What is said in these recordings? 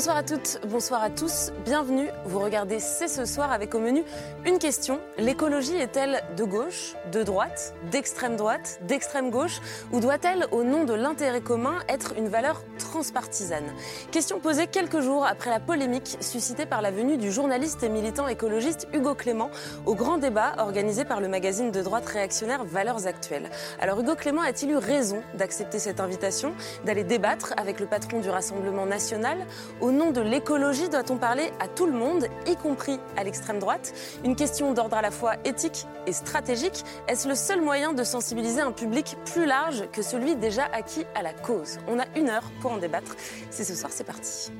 Bonsoir à toutes, bonsoir à tous, bienvenue. Vous regardez C'est ce soir avec au menu une question. L'écologie est-elle de gauche, de droite, d'extrême droite, d'extrême gauche ou doit-elle, au nom de l'intérêt commun, être une valeur transpartisane? Question posée quelques jours après la polémique suscitée par la venue du journaliste et militant écologiste Hugo Clément au grand débat organisé par le magazine de droite réactionnaire Valeurs Actuelles. Alors Hugo Clément a-t-il eu raison d'accepter cette invitation, d'aller débattre avec le patron du Rassemblement national nom de l'écologie, doit-on parler à tout le monde, y compris à l'extrême droite? Une question d'ordre à la fois éthique et stratégique. Est-ce le seul moyen de sensibiliser un public plus large que celui déjà acquis à la cause? On a une heure pour en débattre. C'est ce soir, c'est parti.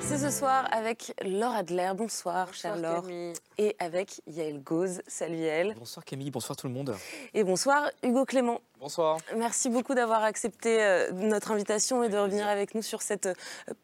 C'est ce soir avec Laure Adler. Bonsoir, chère Laure. Et avec Yael Gauze. Salut Yael. Bonsoir Camille, bonsoir tout le monde. Et bonsoir Hugo Clément. Bonsoir. Merci beaucoup d'avoir accepté euh, notre invitation et de revenir avec nous sur cette euh,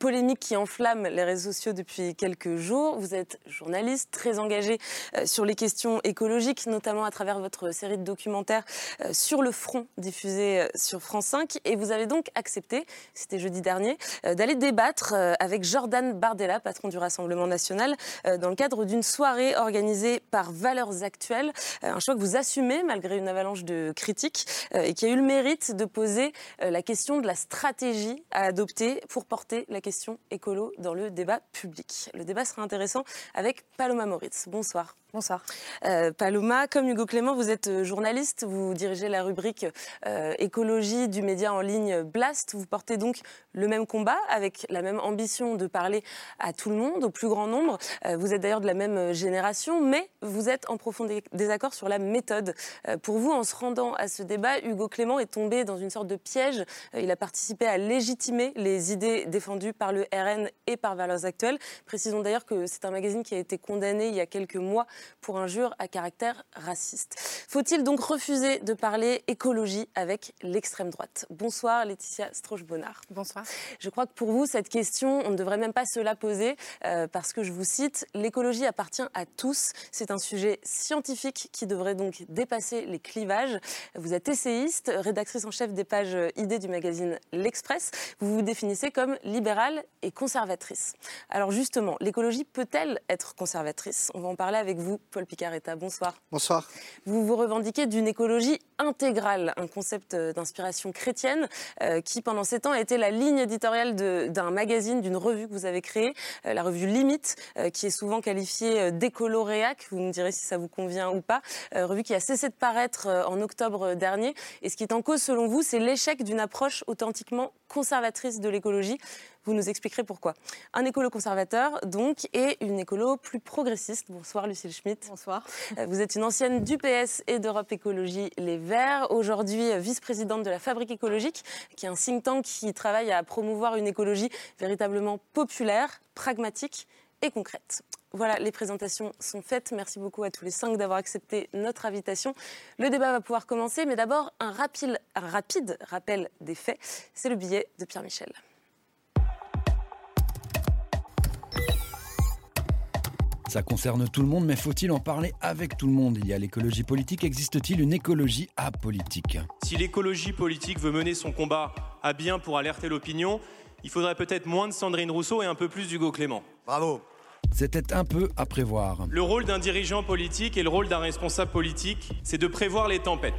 polémique qui enflamme les réseaux sociaux depuis quelques jours. Vous êtes journaliste très engagé euh, sur les questions écologiques, notamment à travers votre série de documentaires sur le front diffusé sur France 5. Et vous avez donc accepté, c'était jeudi dernier, d'aller débattre avec Jordan Bardella, patron du Rassemblement national, dans le cadre d'une soirée organisée par Valeurs Actuelles. Un choix que vous assumez malgré une avalanche de critiques et qui a eu le mérite de poser euh, la question de la stratégie à adopter pour porter la question écolo dans le débat public. Le débat sera intéressant avec Paloma Moritz. Bonsoir. Bonsoir. Euh, Paloma, comme Hugo Clément, vous êtes euh, journaliste, vous dirigez la rubrique euh, écologie du média en ligne Blast. Vous portez donc le même combat avec la même ambition de parler à tout le monde, au plus grand nombre. vous êtes d'ailleurs de la même génération, mais vous êtes en profond désaccord sur la méthode. pour vous, en se rendant à ce débat, Hugo Clément est tombé dans une sorte de piège. il a participé à légitimer les idées défendues par le RN et par Valeurs Actuelles. Précisons d'ailleurs que c'est un magazine qui a été condamné il y a quelques mois pour injure à caractère raciste. Faut-il donc refuser de parler écologie avec l'extrême droite? Bonsoir Laetitia Strauch-Bonnard. Bonsoir. Je crois que pour vous, cette question, on ne devrait même pas se la poser euh, parce que je vous cite, l'écologie appartient à tous. C'est un sujet scientifique qui devrait donc dépasser les clivages. Vous êtes essayiste, rédactrice en chef des pages idées du magazine L'Express. Vous vous définissez comme libérale et conservatrice. Alors justement, l'écologie peut-elle être conservatrice? On va en parler avec vous Paul Picaretta. Bonsoir. Bonsoir. Vous vous revendiquez d'une écologie intégrale, un concept euh, d'inspiration chrétienne euh, qui, pendant sept ans, a été la ligne éditoriale d'un magazine, d'une revue que vous avez créée, euh, la revue Limite, qui est souvent qualifiée d'écoloréac. Vous me direz si ça vous convient ou pas. revue qui a cessé de paraître en octobre dernier. Et ce qui est en cause, selon vous, c'est l'échec d'une approche authentiquement conservatrice de l'écologie. Vous nous expliquerez pourquoi. Un écolo conservateur, donc, et une écolo plus progressiste. Bonsoir, Lucille Schmitt. Bonsoir. Vous êtes une ancienne du PS et d'Europe Écologie Les Aujourd'hui vice-présidente de la Fabrique écologique, qui est un think tank qui travaille à promouvoir une écologie véritablement populaire, pragmatique et concrète. Voilà, les présentations sont faites. Merci beaucoup à tous les cinq d'avoir accepté notre invitation. Le débat va pouvoir commencer, mais d'abord un rapide rappel des faits. C'est le billet de Pierre Michel. Ça concerne tout le monde, mais faut-il en parler avec tout le monde? Il y a l'écologie politique, existe-t-il une écologie apolitique? Si l'écologie politique veut mener son combat à bien pour alerter l'opinion, il faudrait peut-être moins de Sandrine Rousseau et un peu plus d'Hugo Clément. Bravo c'était un peu à prévoir. Le rôle d'un dirigeant politique et le rôle d'un responsable politique, c'est de prévoir les tempêtes.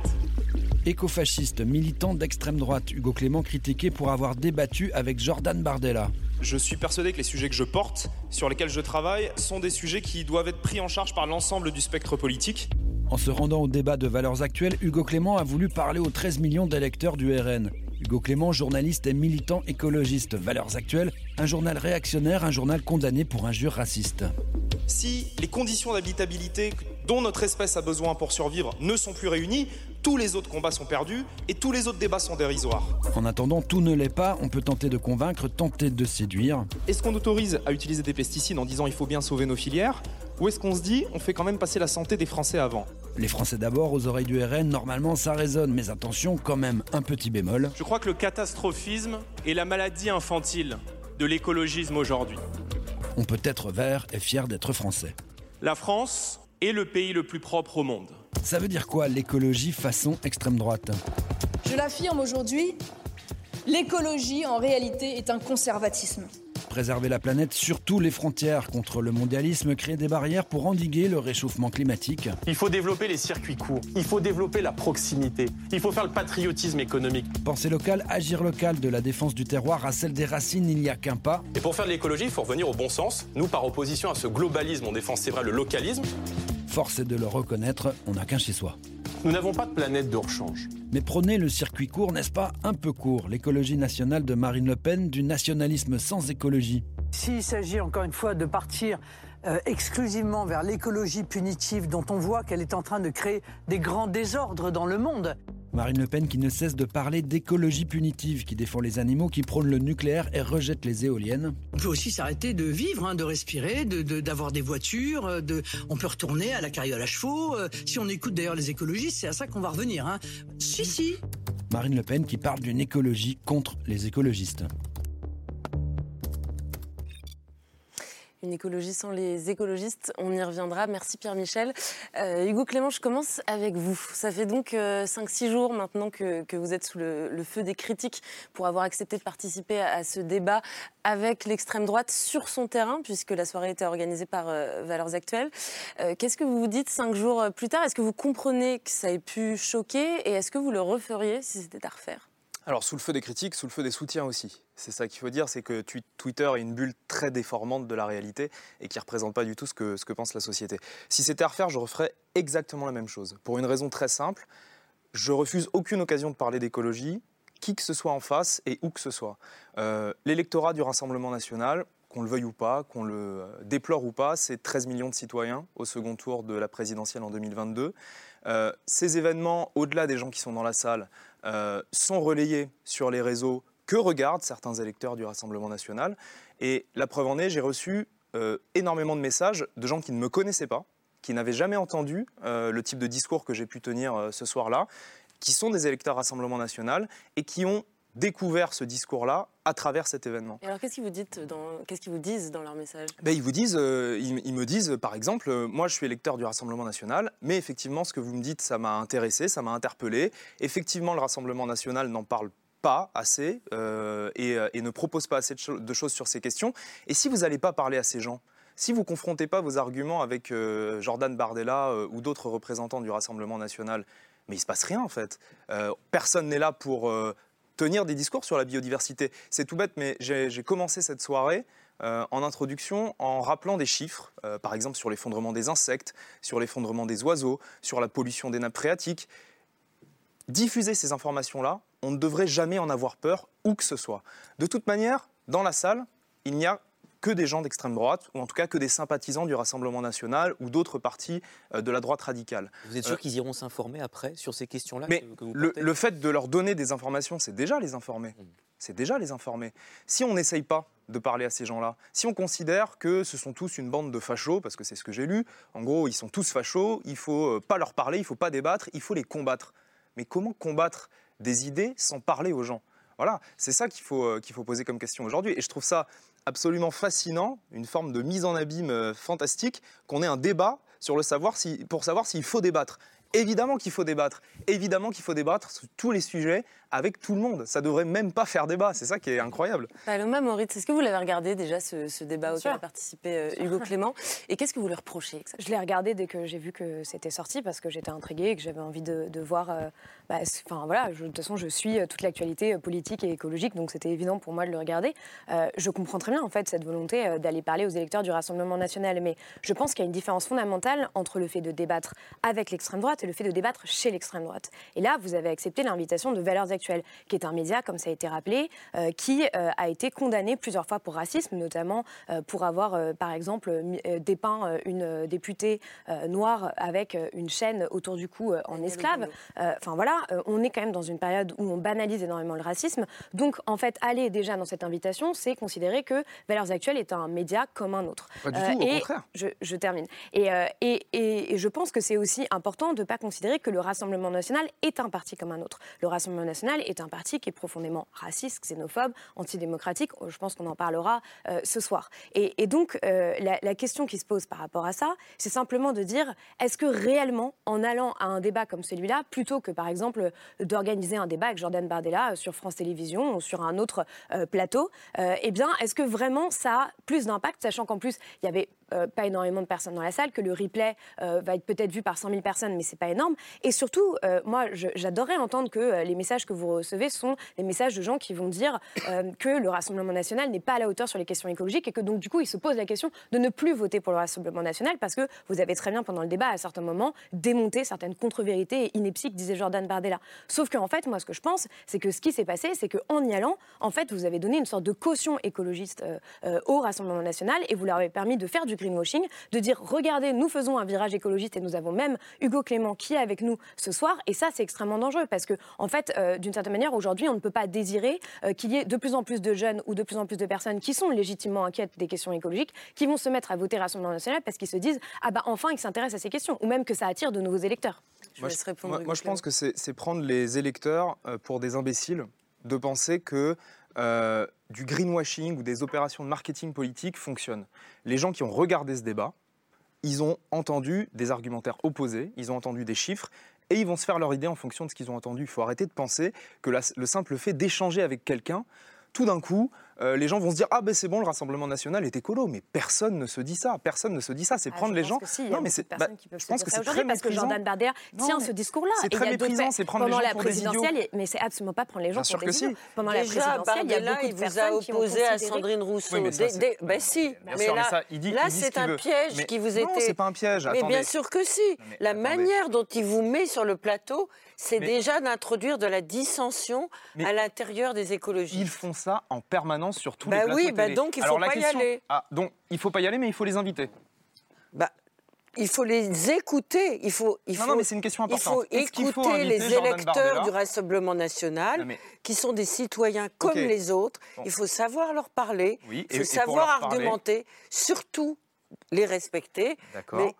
Écofasciste, militant d'extrême droite, Hugo Clément critiqué pour avoir débattu avec Jordan Bardella. Je suis persuadé que les sujets que je porte, sur lesquels je travaille, sont des sujets qui doivent être pris en charge par l'ensemble du spectre politique. En se rendant au débat de valeurs actuelles, Hugo Clément a voulu parler aux 13 millions d'électeurs du RN. Hugo Clément, journaliste et militant écologiste. Valeurs actuelles, un journal réactionnaire, un journal condamné pour injures racistes. Si les conditions d'habitabilité dont notre espèce a besoin pour survivre ne sont plus réunies, tous les autres combats sont perdus et tous les autres débats sont dérisoires. En attendant, tout ne l'est pas, on peut tenter de convaincre, tenter de séduire. Est-ce qu'on autorise à utiliser des pesticides en disant il faut bien sauver nos filières Ou est-ce qu'on se dit, on fait quand même passer la santé des Français avant? Les Français d'abord, aux oreilles du RN, normalement ça résonne, mais attention, quand même, un petit bémol. Je crois que le catastrophisme est la maladie infantile de l'écologisme aujourd'hui. On peut être vert et fier d'être français. La France est le pays le plus propre au monde. Ça veut dire quoi l'écologie façon extrême droite? Je l'affirme aujourd'hui, l'écologie en réalité est un conservatisme. Préserver la planète, surtout les frontières contre le mondialisme, créer des barrières pour endiguer le réchauffement climatique. Il faut développer les circuits courts, il faut développer la proximité, il faut faire le patriotisme économique. Penser local, agir local, de la défense du terroir à celle des racines, il n'y a qu'un pas. Et pour faire de l'écologie, il faut revenir au bon sens. Nous, par opposition à ce globalisme, on défend, c'est vrai, le localisme. Force est de le reconnaître, on n'a qu'un chez soi. Nous n'avons pas de planète de rechange. Mais prôner le circuit court, n'est-ce pas un peu court? L'écologie nationale de Marine Le Pen, du nationalisme sans écologie. S'il s'agit encore une fois de partir euh, exclusivement vers l'écologie punitive dont on voit qu'elle est en train de créer des grands désordres dans le monde, Marine Le Pen qui ne cesse de parler d'écologie punitive, qui défend les animaux, qui prône le nucléaire et rejette les éoliennes. on peut aussi s'arrêter de vivre, hein, de respirer, d'avoir de, d'avoir des voitures, euh, de, on peut retourner à la carriole à chevaux. euh, si on écoute d'ailleurs les écologistes, c'est à ça qu'on va revenir. Hein. Si, si, Marine Le Pen qui parle d'une écologie contre les écologistes. Une écologie sans les écologistes, on y reviendra. Merci Pierre-Michel. Euh, Hugo Clément, je commence avec vous. Ça fait donc 5-6 jours maintenant que, vous êtes sous le, feu des critiques pour avoir accepté de participer à, ce débat avec l'extrême droite sur son terrain, puisque la soirée était organisée par euh, Valeurs Actuelles. Euh, Qu'est-ce que vous vous dites 5 jours plus tard? Est-ce que vous comprenez que ça ait pu choquer? Et est-ce que vous le referiez si c'était à refaire? Alors, sous le feu des critiques, sous le feu des soutiens aussi. C'est ça qu'il faut dire, c'est que Twitter est une bulle très déformante de la réalité et qui ne représente pas du tout ce que, ce pense la société. Si c'était à refaire, je referais exactement la même chose. Pour une raison très simple, je refuse aucune occasion de parler d'écologie, qui que ce soit en face et où que ce soit. Euh, L'électorat du Rassemblement national, qu'on le veuille ou pas, qu'on le euh, déplore ou pas, c'est 13 millions de citoyens au second tour de la présidentielle en 2022. Euh, ces événements, au-delà des gens qui sont dans la salle, euh, sont relayés sur les réseaux que regardent certains électeurs du Rassemblement national. Et la preuve en est, j'ai reçu euh, énormément de messages de gens qui ne me connaissaient pas, qui n'avaient jamais entendu euh, le type de discours que j'ai pu tenir ce soir-là, qui sont des électeurs Rassemblement national et qui ont découvert ce discours-là à travers cet événement. Et alors, qu'est-ce qu'ils vous, dites dans- qu'est-ce qu'ils vous disent dans leur message? Ben, ils vous disent, euh, ils, ils me disent, par exemple, euh, moi je suis électeur du Rassemblement national, mais effectivement ce que vous me dites, ça m'a intéressé, ça m'a interpellé. Effectivement, le Rassemblement national n'en parle pas assez euh, et, et ne propose pas assez de, cho- de choses sur ces questions. Et si vous n'allez pas parler à ces gens, si vous confrontez pas vos arguments avec Jordan Bardella ou d'autres représentants du Rassemblement national, mais il se passe rien en fait. Euh, personne n'est là pour euh, tenir des discours sur la biodiversité. C'est tout bête, mais j'ai commencé cette soirée euh, en introduction en rappelant des chiffres, euh, par exemple sur l'effondrement des insectes, sur l'effondrement des oiseaux, sur la pollution des nappes phréatiques. Diffuser ces informations-là, on ne devrait jamais en avoir peur, où que ce soit. De toute manière, dans la salle, il n'y a que des gens d'extrême droite, ou en tout cas que des sympathisants du Rassemblement national ou d'autres partis euh, de la droite radicale. Vous êtes sûr qu'ils iront s'informer après sur ces questions-là Mais que, que vous le, fait de leur donner des informations, c'est déjà les informer. Mm. C'est déjà les informer. Si on n'essaye pas de parler à ces gens-là, si on considère que ce sont tous une bande de fachos, parce que c'est ce que j'ai lu, en gros, ils sont tous fachos, il faut euh, pas leur parler, il faut pas débattre, il faut les combattre. Mais comment combattre des idées sans parler aux gens? Voilà, c'est ça qu'il faut, euh, qu'il faut poser comme question aujourd'hui. Et je trouve ça absolument fascinant, une forme de mise en abîme euh, fantastique, qu'on ait un débat sur le savoir si, pour savoir s'il faut débattre. Évidemment qu'il faut débattre. Évidemment qu'il faut débattre sur tous les sujets avec tout le monde. Ça devrait même pas faire débat. C'est ça qui est incroyable. Paloma Moritz, est-ce que vous l'avez regardé déjà ce, ce débat auquel a participé euh, Hugo Clément? Et qu'est-ce que vous lui reprochez exactement? Je l'ai regardé dès que j'ai vu que c'était sorti parce que j'étais intriguée et que j'avais envie de, de voir. euh, bah, Enfin voilà, je- de toute façon, je suis euh, toute l'actualité euh, politique et écologique, donc c'était évident pour moi de le regarder. Euh, je comprends très bien en fait cette volonté d'aller parler aux électeurs du Rassemblement national, mais je pense qu'il y a une différence fondamentale entre le fait de débattre avec l'extrême droite et le fait de débattre chez l'extrême droite. Et là, vous avez accepté l'invitation de Valeurs Actuelles, qui est un média, comme ça a été rappelé, euh, qui euh, a été condamné plusieurs fois pour racisme, notamment pour avoir, par exemple, dépeint une députée noire avec une chaîne autour du cou en esclave. Enfin voilà, euh, on est quand même dans une période où on banalise énormément le racisme. Donc en fait, aller déjà dans cette invitation, c'est considérer que Valeurs Actuelles est un média comme un autre. Pas du Euh, tout, au et contraire. je, je termine. Et, euh, et, et- et je pense que c'est aussi important de ne pas considérer que le Rassemblement national est un parti comme un autre. Le Rassemblement national est un parti qui est profondément raciste, xénophobe, antidémocratique. Je pense qu'on en parlera ce soir. Et, donc, la, la question qui se pose par rapport à ça, c'est simplement de dire est-ce que réellement, en allant à un débat comme celui-là, plutôt que par exemple d'organiser un débat avec Jordan Bardella euh, sur France Télévisions ou sur un autre euh, plateau, euh, eh bien, est-ce que vraiment ça a plus d'impact, sachant qu'en plus, il y avait euh, pas énormément de personnes dans la salle, que le replay euh, va être peut-être vu par 100 000 personnes, mais c'est pas énorme. Et surtout, euh, moi, j'adorerais entendre que les messages que vous recevez sont des messages de gens qui vont dire que le Rassemblement national n'est pas à la hauteur sur les questions écologiques et que donc du coup, ils se posent la question de ne plus voter pour le Rassemblement national parce que vous avez très bien pendant le débat, à certains moments, démonté certaines contre-vérités et inepties disait Jordan Bardella. Sauf qu'en fait, moi, ce que je pense, c'est que ce qui s'est passé, c'est qu'en y allant, en fait, vous avez donné une sorte de caution écologiste au Rassemblement national et vous leur avez permis de faire du greenwashing, de dire regardez, nous faisons un virage écologiste et nous avons même Hugo Clément qui est avec nous ce soir. Et ça, c'est extrêmement dangereux parce que, en fait, euh, d'une certaine manière, aujourd'hui, on ne peut pas désirer euh, qu'il y ait de plus en plus de jeunes ou de plus en plus de personnes qui sont légitimement inquiètes des questions écologiques, qui vont se mettre à voter Rassemblement national parce qu'ils se disent ah bah enfin, ils s'intéressent à ces questions ou même que ça attire de nouveaux électeurs. Je Moi, laisse je, répondre moi- moi, je pense que c'est c'est prendre les électeurs euh, pour des imbéciles de penser que euh, du greenwashing ou des opérations de marketing politique fonctionnent. Les gens qui ont regardé ce débat, ils ont entendu des argumentaires opposés, ils ont entendu des chiffres, et ils vont se faire leur idée en fonction de ce qu'ils ont entendu. Il faut arrêter de penser que le simple fait d'échanger avec quelqu'un, tout d'un coup, euh, les gens vont se dire ah ben c'est bon le Rassemblement national est écolo, mais personne ne se dit ça, personne ne se dit ça. C'est Ah, prendre les gens. si, non mais c'est bah, je se pense que c'est très parce que méprisant. Jordan Bardella tient ce discours-là. c'est Et il y très méprisant, c'est prendre les pendant gens la pour des idiots. mais c'est absolument pas prendre les gens Bien sûr pour que des idiots. Pendant la présidentielle, il y a beaucoup de vous a personnes qui ont opposé à Sandrine Rousseau. Ben si, Bien mais là, c'est un piège qui vous non, était. c'est pas un piège. Mais bien sûr que si. La manière dont il vous met sur le plateau, c'est déjà d'introduire de la dissension à l'intérieur des écologistes. Ils font ça en permanence sur tous Bah les plateaux oui, bah télé. donc il faut Alors, la pas y aller. Ah, donc il faut pas y aller, mais il faut les inviter. Bah, il faut les écouter. Il faut, il Non, faut, non, mais c'est une question il importante. faut qu'il faut écouter les électeurs du Rassemblement national, Non, mais- qui sont des citoyens comme les autres. Bon. Il faut savoir leur parler. Oui, il faut et savoir parler- argumenter, surtout les respecter. D'accord. Mais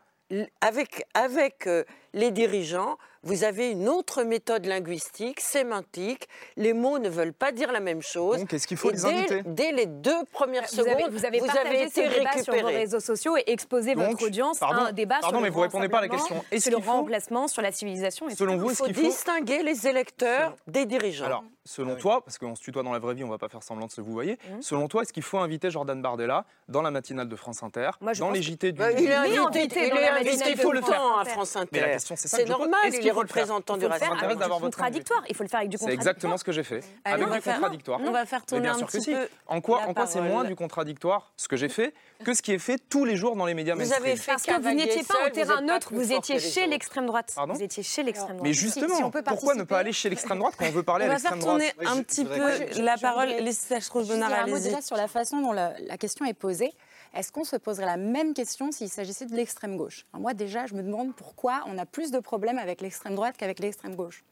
avec, avec euh, les dirigeants, vous avez une autre méthode linguistique, sémantique. Les mots ne veulent pas dire la même chose. Donc, est-ce qu'il faut Et les dès, inviter dès les deux premières Vous secondes, avez, vous avez partagé été ce débat sur vos récupéré. réseaux sociaux et exposé Donc, votre audience pardon, à un débat pardon, sur mais le vous répondez pas à la question. Est-ce sur le qu'il faut- remplacement, sur la civilisation. Selon vous, Il est-ce faut qu'il faut distinguer les électeurs des dirigeants. Alors, selon toi, parce qu'on se tutoie dans la vraie vie, on va pas faire semblant de se vous voyez. Selon toi, est-ce qu'il faut inviter Jordan Bardella dans la matinale de France Inter, Moi, dans les JT du Bah, il est invité, il dans est la invité matinale de tout le France temps à Inter. France Inter. Mais la question, c'est ça pose. normal, Est-ce il qu'il est faut le faire représentant Il du faut le faire Rassemblement. d'avoir votre contradictoire. Il faut le faire avec du C'est contradictoire. exactement ce que j'ai fait. Allez, avec on va du faire- contradictoire. On va faire Mais tourner bien un sûr que petit si. peu. En quoi, la en quoi c'est moins du contradictoire ce que j'ai fait que ce qui est fait tous les jours dans les médias Vous avez fait Parce que vous n'étiez pas en terrain neutre, vous étiez les chez l'extrême droite. Pardon Vous étiez chez l'extrême droite. Mais justement, si on pourquoi ne pas aller chez l'extrême droite quand on veut parler On à va faire l'extrême droite tourner un petit peu je- je- la je parole. voudrais- Laissez Juste dire Bernard, un mot allez-y. sur la façon dont la, la question est posée. Est-ce qu'on se poserait la même question s'il s'agissait de l'extrême gauche? Alors Moi, déjà, je me demande pourquoi on a plus de problèmes avec l'extrême droite qu'avec l'extrême gauche.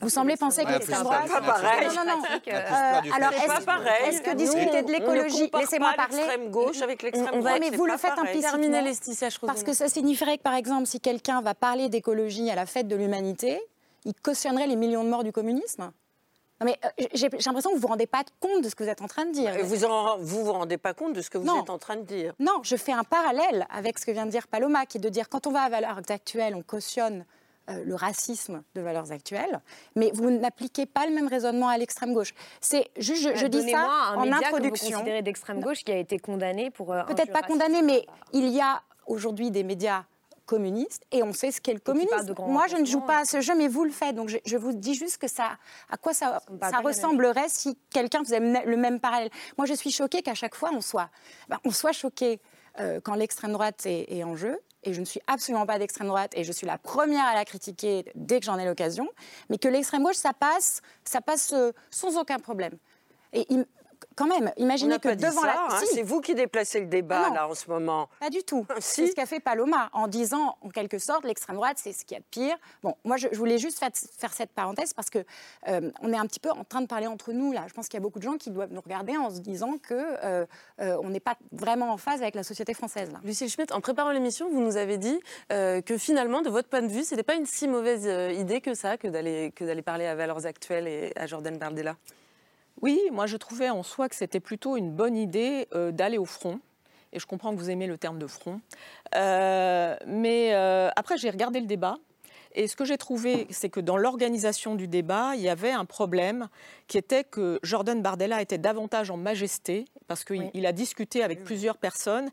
Vous semblez penser que l'extrême c'est droite. pas pareil. Non, non, euh, Euh, alors, C'est pas est-ce pareil. est-ce que discuter de l'écologie, laissez-moi pas parler. l'extrême gauche avec l'extrême on va- droite. mais c'est vous le pas faites implicitement. Parce que ça signifierait que, par exemple, si quelqu'un va parler d'écologie à la fête de l'humanité, il cautionnerait les millions de morts du communisme? Non, mais euh, j'ai l'impression que vous ne vous rendez pas compte de ce que vous êtes en train de dire. Et Vous en, vous vous rendez pas compte de ce que vous Non. êtes en train de dire. Non, je fais un parallèle avec ce que vient de dire Paloma, qui est de dire quand on va à Valeurs Actuelles, on cautionne euh, le racisme de Valeurs Actuelles, mais vous n'appliquez pas le même raisonnement à l'extrême gauche. C'est juste, je, je dis ça un en média que vous introduction. considérez d'extrême gauche qui a été condamné pour. euh, Peut-être pas condamné, mais il y a aujourd'hui des médias communistes et on sait ce qu'est le communisme. Moi, je ne joue pas à ce jeu, mais vous le faites. Donc, je, je vous dis juste que ça, à quoi ça, ressemblerait si quelqu'un faisait le même parallèle. Moi, je suis choquée qu'à chaque fois, on soit, ben, on soit choqué euh, quand l'extrême droite est, est en jeu et je ne suis absolument pas d'extrême droite, et je suis la première à la critiquer dès que j'en ai l'occasion, mais que l'extrême gauche, ça passe, ça passe euh, sans aucun problème. Et quand même, imaginez que devant ça, la... hein, Si. C'est vous qui déplacez le débat non. là en ce moment. Pas du tout. Si. C'est ce qu'a fait Paloma en disant, en quelque sorte, l'extrême droite, c'est ce qu'il y a de pire. Bon, moi, je, je voulais juste faire, faire cette parenthèse parce que euh, on est un petit peu en train de parler entre nous là. Je pense qu'il y a beaucoup de gens qui doivent nous regarder en se disant que euh, euh, on n'est pas vraiment en phase avec la société française là. Lucille Schmitt, en préparant l'émission, vous nous avez dit euh, que finalement, de votre point de vue, ce n'était pas une si mauvaise euh, idée que ça, que d'aller que d'aller parler à Valeurs Actuelles et à Jordan Bardella. Oui, moi je trouvais en soi que c'était plutôt une bonne idée euh, d'aller au front. Et je comprends que vous aimez le terme de front. Euh, mais euh, après, j'ai regardé le débat. Et ce que j'ai trouvé, c'est que dans l'organisation du débat, il y avait un problème qui était que Jordan Bardella était davantage en majesté, parce qu'il Oui. il a discuté avec plusieurs personnes.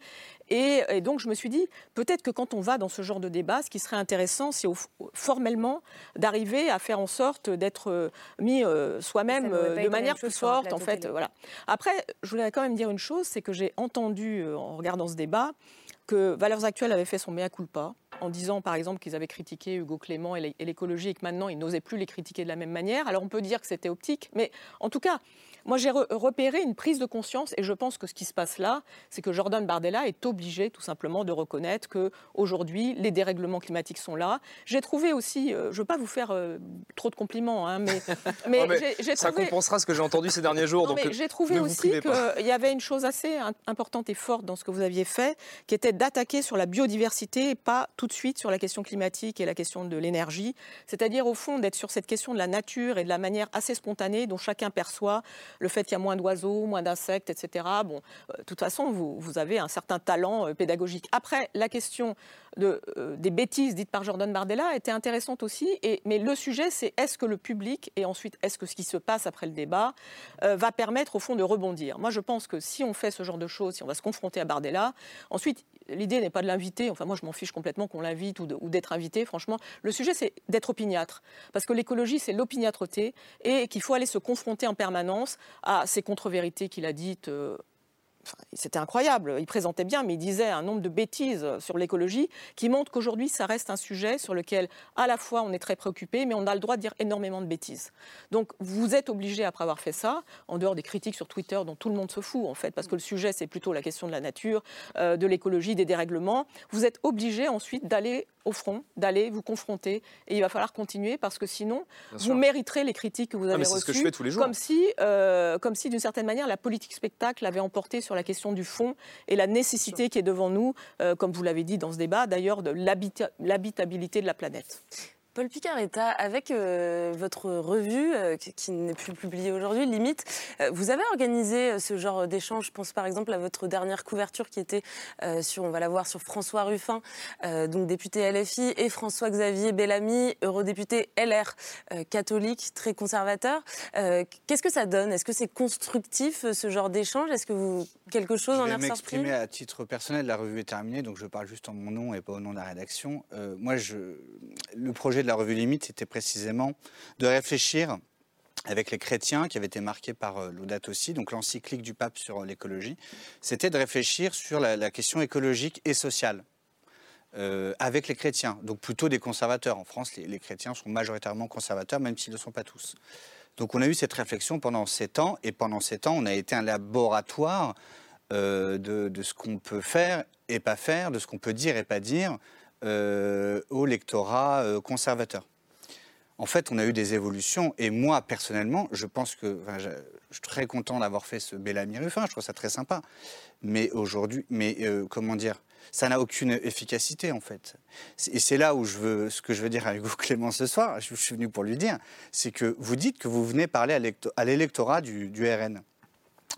Et, et donc, je me suis dit, peut-être que quand on va dans ce genre de débat, ce qui serait intéressant, c'est au- formellement d'arriver à faire en sorte d'être euh, mis euh, soi-même euh, de manière plus forte, en fait. télé. Voilà. Après, je voulais quand même dire une chose, c'est que j'ai entendu, en regardant ce débat, que Valeurs Actuelles avait fait son mea culpa en disant par exemple qu'ils avaient critiqué Hugo Clément et l'é- et l'écologie et que maintenant ils n'osaient plus les critiquer de la même manière. Alors on peut dire que c'était optique, mais en tout cas, moi j'ai re- repéré une prise de conscience et je pense que ce qui se passe là, c'est que Jordan Bardella est obligé tout simplement de reconnaître que aujourd'hui les dérèglements climatiques sont là. J'ai trouvé aussi, euh, je ne veux pas vous faire euh, trop de compliments, hein, mais, mais, Oh, j'ai ça trouvé- compensera ce que j'ai entendu ces derniers jours. non, donc mais euh, j'ai trouvé aussi qu'il y avait une chose assez importante et forte dans ce que vous aviez fait, qui était d'attaquer sur la biodiversité et pas tout de suite sur la question climatique et la question de l'énergie. C'est-à-dire, au fond, d'être sur cette question de la nature et de la manière assez spontanée dont chacun perçoit le fait qu'il y a moins d'oiseaux, moins d'insectes, etc. Bon, euh, de toute façon, vous, avez un certain talent euh, pédagogique. Après, la question euh, des bêtises dites par Jordan Bardella était intéressante aussi. Et, mais le sujet, c'est est-ce que le public et ensuite est-ce que ce qui se passe après le débat euh, va permettre au fond de rebondir? Moi, je pense que si on fait ce genre de choses, si on va se confronter à Bardella, ensuite, l'idée n'est pas de l'inviter. Enfin, moi, je m'en fiche complètement qu'on l'invite ou d'être invité. Franchement, le sujet, c'est d'être opiniâtre. Parce que l'écologie, c'est l'opiniâtreté et qu'il faut aller se confronter en permanence à ces contre-vérités qu'il a dites. euh, C'était incroyable. Il présentait bien, mais il disait un nombre de bêtises sur l'écologie qui montrent qu'aujourd'hui, ça reste un sujet sur lequel, à la fois, on est très préoccupé, mais on a le droit de dire énormément de bêtises. Donc, vous êtes obligé, après avoir fait ça, en dehors des critiques sur Twitter dont tout le monde se fout, en fait, parce que le sujet, c'est plutôt la question de la nature, euh, de l'écologie, des dérèglements, vous êtes obligé ensuite d'aller au front, d'aller vous confronter, et il va falloir continuer, parce que sinon, Bien vous sûr. mériterez les critiques que vous Ah, avez mais c'est ce que je reçues, fais tous les jours. comme si, euh, comme si d'une certaine manière, la politique spectacle avait emporté sur la question du fond et la nécessité qui est devant nous, euh, comme vous l'avez dit dans ce débat, d'ailleurs, de l'habita- l'habitabilité de la planète. Paul Picaretta, avec euh, votre revue, euh, qui, qui n'est plus publiée aujourd'hui, Limite, euh, vous avez organisé ce genre d'échange. Je pense par exemple à votre dernière couverture qui était sur, on va la voir, sur François Ruffin, donc député LFI, et François-Xavier Bellamy, eurodéputé LR, catholique, très conservateur. Qu'est-ce que ça donne? Est-ce que c'est constructif ce genre d'échange? Est-ce que vous quelque chose Je en est ressorti? m'exprimer à titre personnel. La revue est terminée, donc je parle juste en mon nom et pas au nom de la rédaction. Moi, je, le projet de la revue Limite, c'était précisément de réfléchir avec les chrétiens qui avaient été marqués par euh, Laudato aussi, donc l'encyclique du pape sur euh, l'écologie, c'était de réfléchir sur la, question écologique et sociale. euh, avec les chrétiens, donc plutôt des conservateurs. En France, les, chrétiens sont majoritairement conservateurs, même s'ils ne le sont pas tous. Donc on a eu cette réflexion pendant sept ans, et pendant sept ans, on a été un laboratoire de ce qu'on peut faire et pas faire, de ce qu'on peut dire et pas dire euh, au lectorat euh, conservateur. En fait, on a eu des évolutions, et moi, personnellement, je pense que je, suis très content d'avoir fait ce Bellamy Ruffin, je trouve ça très sympa. Mais aujourd'hui, mais euh, comment dire, ça n'a aucune efficacité, en fait. Et c'est là où je veux, ce que je veux dire à Hugo Clément ce soir, je, suis venu pour lui dire, c'est que vous dites que vous venez parler à l'électo- à l'électorat du RN.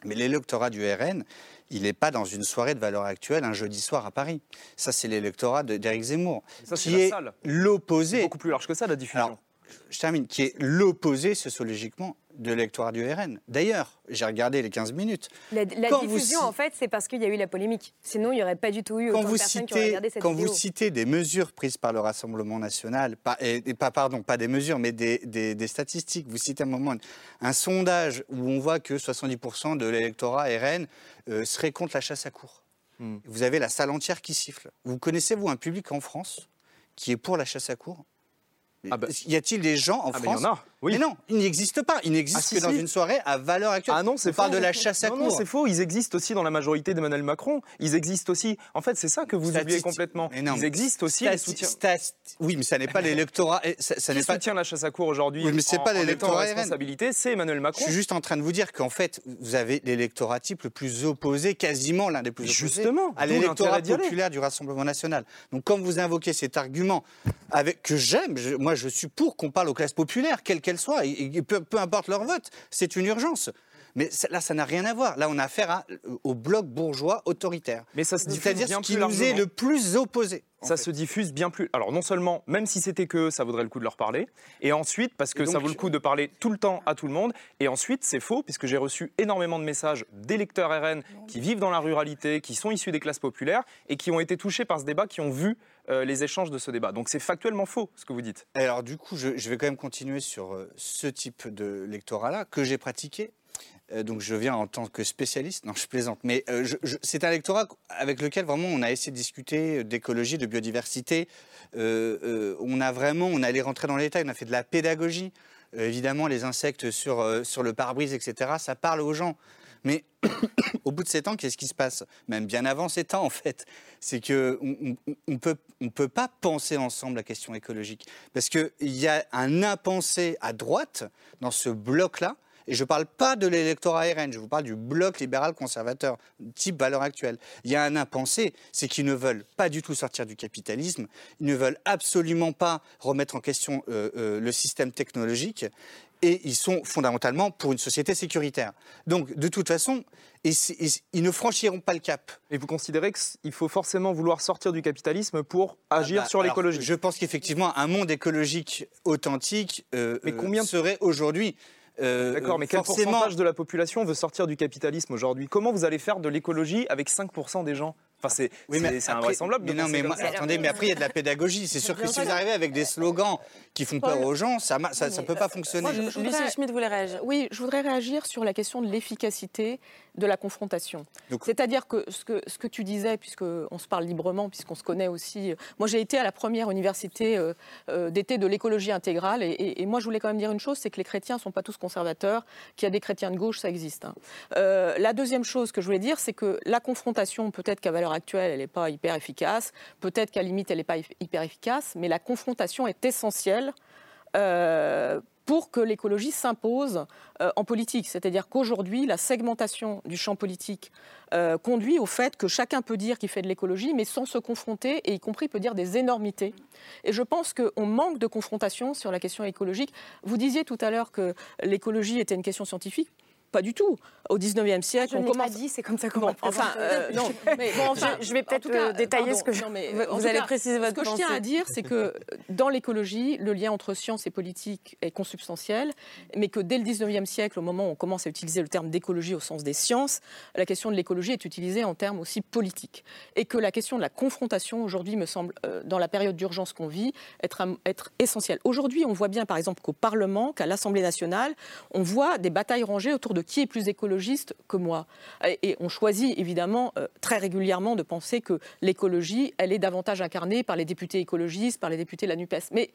Mais l'électorat du RN, il n'est pas dans une soirée de valeur actuelle un jeudi soir à Paris. Ça, c'est l'électorat d'Éric Zemmour, Ça, c'est qui est l'opposé. C'est beaucoup plus large que ça, la diffusion. Alors, je termine, qui est l'opposé sociologiquement de l'électorat du RN. D'ailleurs, j'ai regardé les 15 minutes. La, la Quand vous diffusion, en fait, c'est parce qu'il y a eu la polémique. Sinon, il n'y aurait pas du tout eu Quand autant vous, de personnes qui citez, regardé cette quand vidéo. vous citez des mesures prises par le Rassemblement national, pas, et, et pas, pardon, pas des mesures, mais des, des- des statistiques, vous citez un moment un sondage où on voit que 70% de l'électorat RN euh, serait contre la chasse à cours. Hmm. Vous avez la salle entière qui siffle. Vous connaissez, vous, un public en France qui est pour la chasse à cours Y a-t-il des gens en Ah, mais France y en a, oui. Mais non, il n'existe pas. Il n'existe Ah, si, que dans si. une soirée à valeur actuelle. Ah non, c'est On parle faux. de la chasse à non, cours. Non, c'est faux. Ils existent aussi dans la majorité d'Emmanuel Macron. Ils existent aussi. En fait, c'est ça que vous oubliez complètement. Mais non, Ils existent aussi. Stati- soutiens. stati- Oui, mais ça n'est pas l'électorat. et Ça, ça Qui n'est pas. soutient la chasse à cours aujourd'hui Oui, mais c'est pas l'électorat responsabilité, c'est Emmanuel Je Macron. suis juste en train de vous dire qu'en fait, vous avez l'électorat type le plus opposé, quasiment l'un des plus opposés, Justement, à l'électorat populaire du Rassemblement national. Donc, quand vous invoquez cet argument avec que j'aime, je- je suis pour qu'on parle aux classes populaires, quelles qu'elles soient, peu importe leur vote, c'est une urgence. Mais là, ça n'a rien à voir. Là, on a affaire à- au bloc bourgeois autoritaire. Mais ça se diffuse C'est-à-dire bien ce qui plus nous est le plus opposé. Ça fait. se diffuse bien plus. Alors non seulement, même si c'était que eux, ça vaudrait le coup de leur parler, et ensuite parce que ça vaut le coup de parler tout le temps à tout le monde, et ensuite c'est faux puisque j'ai reçu énormément de messages d'électeurs RN qui vivent dans la ruralité, qui sont issus des classes populaires et qui ont été touchés par ce débat, qui ont vu euh, les échanges de ce débat. Donc c'est factuellement faux ce que vous dites. Alors du coup, je, je vais quand même continuer sur euh, ce type de lectorat-là que j'ai pratiqué. Euh, donc je viens en tant que spécialiste. Non, je plaisante. Mais euh, c'est un lectorat avec lequel vraiment on a essayé de discuter d'écologie, de biodiversité. Euh, euh, on a vraiment, on allait rentrer dans les détails. On a fait de la pédagogie. Euh, évidemment, les insectes sur, euh, sur le pare-brise, etc. Ça parle aux gens. Mais au bout de ces temps, qu'est-ce qui se passe? Même bien avant ces temps, en fait, c'est que on, on- on peut on peut pas penser ensemble la question écologique parce que il y a un impensé à droite dans ce bloc-là. Et je ne parle pas de l'électorat RN, je vous parle du bloc libéral conservateur, type valeur actuelle. Il y a un impensé, c'est qu'ils ne veulent pas du tout sortir du capitalisme, ils ne veulent absolument pas remettre en question euh, euh, le système technologique, et ils sont fondamentalement pour une société sécuritaire. Donc, de toute façon, ils, ne franchiront pas le cap. Et vous considérez qu'il faut forcément vouloir sortir du capitalisme pour agir Bah, sur alors, l'écologie Je pense qu'effectivement, un monde écologique authentique euh, Mais combien de- serait aujourd'hui. Euh, D'accord, mais quel forcément- pourcentage de la population veut sortir du capitalisme aujourd'hui? Comment vous allez faire de l'écologie avec 5% des gens? Enfin, c'est Oui, invraisemblable Mais non, mais moi- attendez, mais après il y a de la pédagogie. C'est sûr que si vous arrivez avec des slogans qui font peur aux gens, ça ne ça, ça peut pas fonctionner. Moi, je- je Lucie voudrais- Schmitt voulait réagir? Oui, je voudrais réagir sur la question de l'efficacité de la confrontation. C'est-à-dire que ce, que ce que tu disais, puisqu'on se parle librement, puisqu'on se connaît aussi. euh, Moi, j'ai été à la première université euh, euh, d'été de l'écologie intégrale. Et, et- et moi, je voulais quand même dire une chose c'est que les chrétiens ne sont pas tous conservateurs, qu'il y a des chrétiens de gauche, ça existe. hein. Euh, la deuxième chose que je voulais dire, c'est que la confrontation, peut-être qu'à valeur actuelle, elle n'est pas hyper efficace, peut-être qu'à limite, elle n'est pas hyper efficace, mais la confrontation est essentielle euh, pour que l'écologie s'impose euh, en politique. C'est-à-dire qu'aujourd'hui, la segmentation du champ politique euh, conduit au fait que chacun peut dire qu'il fait de l'écologie, mais sans se confronter, et y compris peut dire des énormités. Et je pense qu'on manque de confrontation sur la question écologique. Vous disiez tout à l'heure que l'écologie était une question scientifique. Pas du tout. Au 19e siècle, Je on commence. pas dit, c'est comme ça qu'on Bon, enfin, euh, non, mais bon, enfin, Je- je vais peut-être, euh, détailler pardon, ce que je- non, mais, Vous- euh, allez cas, préciser votre Ce que je tiens pensée. à dire, c'est que dans l'écologie, le lien entre science et politique est consubstantiel, mais que dès le 19e siècle, au moment où on commence à utiliser le terme d'écologie au sens des sciences, la question de l'écologie est utilisée en termes aussi politiques. Et que la question de la confrontation, aujourd'hui, me semble, euh, dans la période d'urgence qu'on vit, être, être essentielle. Aujourd'hui, on voit bien, par exemple, qu'au Parlement, qu'à l'Assemblée nationale, on voit des batailles rangées autour de qui est plus écologiste que moi. Et, et on choisit évidemment euh, très régulièrement de penser que l'écologie, elle est davantage incarnée par les députés écologistes, par les députés de la NUPES. Mais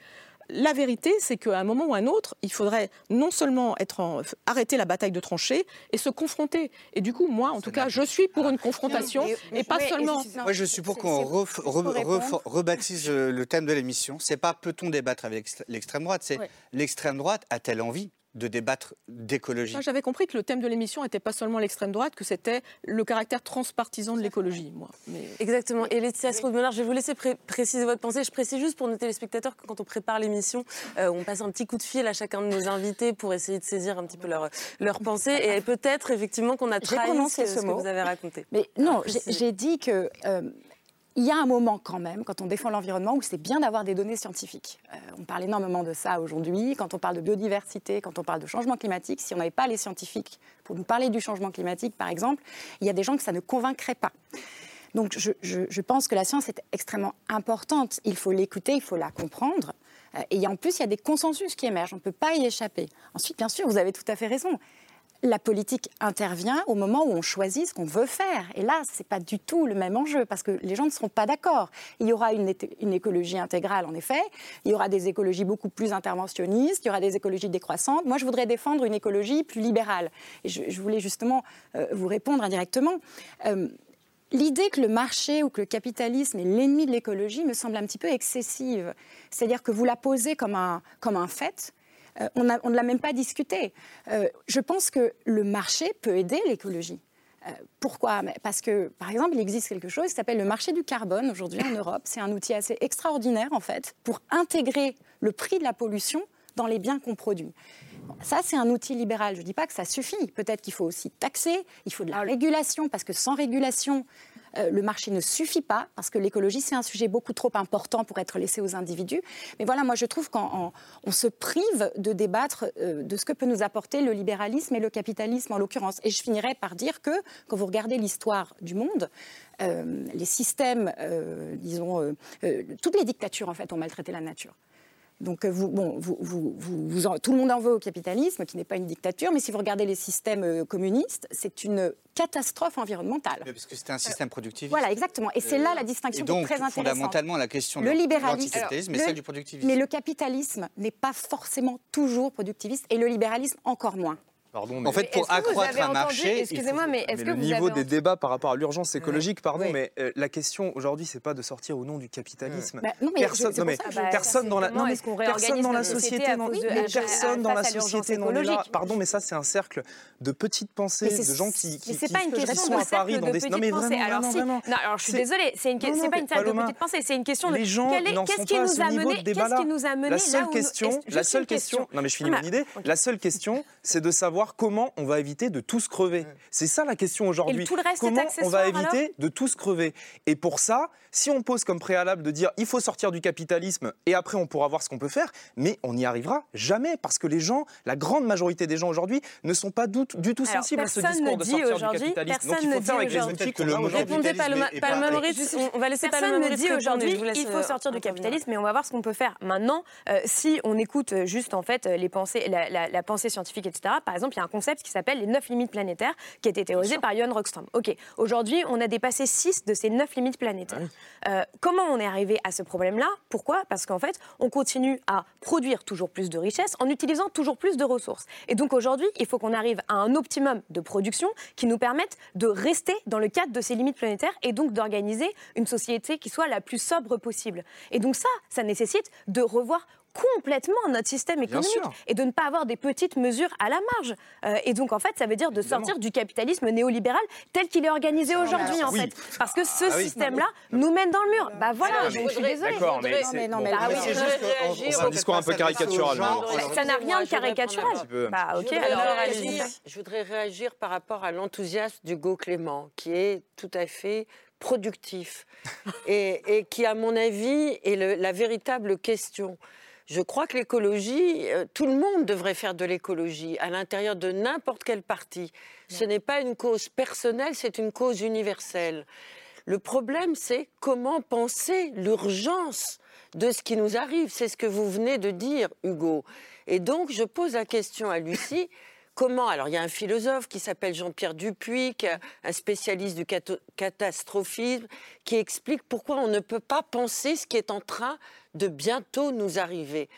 la vérité, c'est qu'à un moment ou à un autre, il faudrait non seulement être en- arrêter la bataille de tranchées et se confronter. Et du coup, moi, en tout cas, je suis pour une confrontation et pas seulement. Moi, je suis pour qu'on ref- re- re- rebaptise euh, le thème de l'émission. C'est pas peut-on débattre avec l'ex- l'extrême droite, c'est Ouais. l'extrême droite a-t-elle envie de débattre d'écologie Moi, J'avais compris que le thème de l'émission n'était pas seulement l'extrême droite, que c'était le caractère transpartisan de l'écologie. Moi, mais Exactement. Et Laetitia Stroud-Bonnard, je vais vous laisser pré- préciser votre pensée. Je précise juste pour nos téléspectateurs que quand on prépare l'émission, euh, on passe un petit coup de fil à chacun de nos invités pour essayer de saisir un petit peu leur, leur pensée. Et peut-être effectivement qu'on a trahi ce, ce que vous avez raconté. Mais non, j'ai dit que. euh, il y a un moment quand même, quand on défend l'environnement, où c'est bien d'avoir des données scientifiques. Euh, on parle énormément de ça aujourd'hui. Quand on parle de biodiversité, quand on parle de changement climatique, si on n'avait pas les scientifiques pour nous parler du changement climatique, par exemple, il y a des gens que ça ne convaincrait pas. Donc je, je- pense que la science est extrêmement importante. Il faut l'écouter, il faut la comprendre. Euh, Et en plus, il y a des consensus qui émergent. On ne peut pas y échapper. Ensuite, bien sûr, vous avez tout à fait raison. La politique intervient au moment où on choisit ce qu'on veut faire. Et là, ce n'est pas du tout le même enjeu, parce que les gens ne seront pas d'accord. Il y aura une, écologie intégrale, en effet. Il y aura des écologies beaucoup plus interventionnistes. Il y aura des écologies décroissantes. Moi, je voudrais défendre une écologie plus libérale. Et je, voulais justement euh, vous répondre indirectement. Euh, L'idée que le marché ou que le capitalisme est l'ennemi de l'écologie me semble un petit peu excessive. C'est-à-dire que vous la posez comme un fait, euh, on, ne l'a même pas discuté. Euh, je pense que le marché peut aider l'écologie. Euh, pourquoi? Parce que, par exemple, il existe quelque chose qui s'appelle le marché du carbone aujourd'hui en Europe. C'est un outil assez extraordinaire, en fait, pour intégrer le prix de la pollution dans les biens qu'on produit. Ça, c'est un outil libéral. Je ne dis pas que ça suffit. Peut-être qu'il faut aussi taxer, il faut de la régulation, parce que sans régulation, le marché ne suffit pas, parce que l'écologie, c'est un sujet beaucoup trop important pour être laissé aux individus. Mais voilà, moi, je trouve qu'on se prive de débattre euh, de ce que peut nous apporter le libéralisme et le capitalisme, en l'occurrence. Et je finirai par dire que, quand vous regardez l'histoire du monde, euh, les systèmes, disons, toutes les dictatures, en fait, ont maltraité la nature. Donc, euh, vous, bon, vous, vous, tout le monde en veut au capitalisme, qui n'est pas une dictature, mais si vous regardez les systèmes euh, communistes, c'est une catastrophe environnementale. parce que c'était un système productiviste. Voilà, exactement. Et c'est là la distinction qui est très intéressante. fondamentalement, la question le de libéralisme, mais celle du productivisme. Mais le capitalisme n'est pas forcément toujours productiviste, et le libéralisme encore moins. Pardon, en fait, pour accroître un marché, excusez-moi, mais est-ce que le niveau des débats par rapport à l'urgence écologique, pardon, mais euh, la question aujourd'hui, c'est pas de sortir au nom du capitalisme. Bah, non, mais personne, non, mais personne dans la, non, mais personne dans la société, non, mais personne dans la société non Pardon, mais ça, c'est un cercle de petites pensées, de gens qui, qui, c'est pas une question de Paris dans des. Non, mais vraiment, alors, non, alors je suis désolée, c'est pas une cercle de petites pensées, c'est une question de. Les gens qu'est-ce qui nous a mené, qu'est-ce qui nous a mené La seule question, la seule question. Non, mais je finis mon idée. La seule question, c'est de savoir comment on va éviter de tous crever. C'est ça la question aujourd'hui. Comment on va éviter de tous crever? Et pour ça, si on pose comme préalable de dire il faut sortir du capitalisme et après on pourra voir ce qu'on peut faire, mais on n'y arrivera jamais parce que les gens, la grande majorité des gens aujourd'hui, ne sont pas du, tout sensibles à ce discours de sortir du capitalisme. Donc il faut faire avec les outils que Répondez Paloma Moritz, on va laisser Personne ne dit aujourd'hui il faut sortir du capitalisme, mais on va voir ce qu'on peut faire. Maintenant, euh, si on écoute juste en fait les pensées, la pensée scientifique, etc. Par exemple, il y a un concept qui s'appelle les neuf limites planétaires, qui a été théorisé par Johan Rockström. Ok, aujourd'hui, on a dépassé six de ces neuf limites planétaires. Euh, comment on est arrivé à ce problème-là? Pourquoi? Parce qu'en fait, on continue à produire toujours plus de richesses en utilisant toujours plus de ressources. Et donc aujourd'hui, il faut qu'on arrive à un optimum de production qui nous permette de rester dans le cadre de ces limites planétaires et donc d'organiser une société qui soit la plus sobre possible. Et donc ça, ça nécessite de revoir complètement notre système économique et de ne pas avoir des petites mesures à la marge. Euh, et donc, en fait, ça veut dire de sortir du capitalisme néolibéral tel qu'il est organisé aujourd'hui, en fait. Parce que ce ah système-là nous mène dans le mur. Bah voilà, je, suis désolée. D'accord, mais c'est un discours un peu caricatural. Ça n'a rien de caricatural. Bah, ok, je voudrais réagir par rapport à l'enthousiasme d'Hugo Clément, qui est tout à fait productif et, qui, à mon avis, est la véritable question. Je crois que l'écologie, euh, tout le monde devrait faire de l'écologie à l'intérieur de n'importe quel parti. Ce n'est pas une cause personnelle, c'est une cause universelle. Le problème, c'est comment penser l'urgence de ce qui nous arrive. C'est ce que vous venez de dire, Hugo. Et donc, je pose la question à Lucie. Comment Alors, il y a un philosophe qui s'appelle Jean-Pierre Dupuis, un spécialiste du catastrophisme, qui explique pourquoi on ne peut pas penser ce qui est en train de bientôt nous arriver.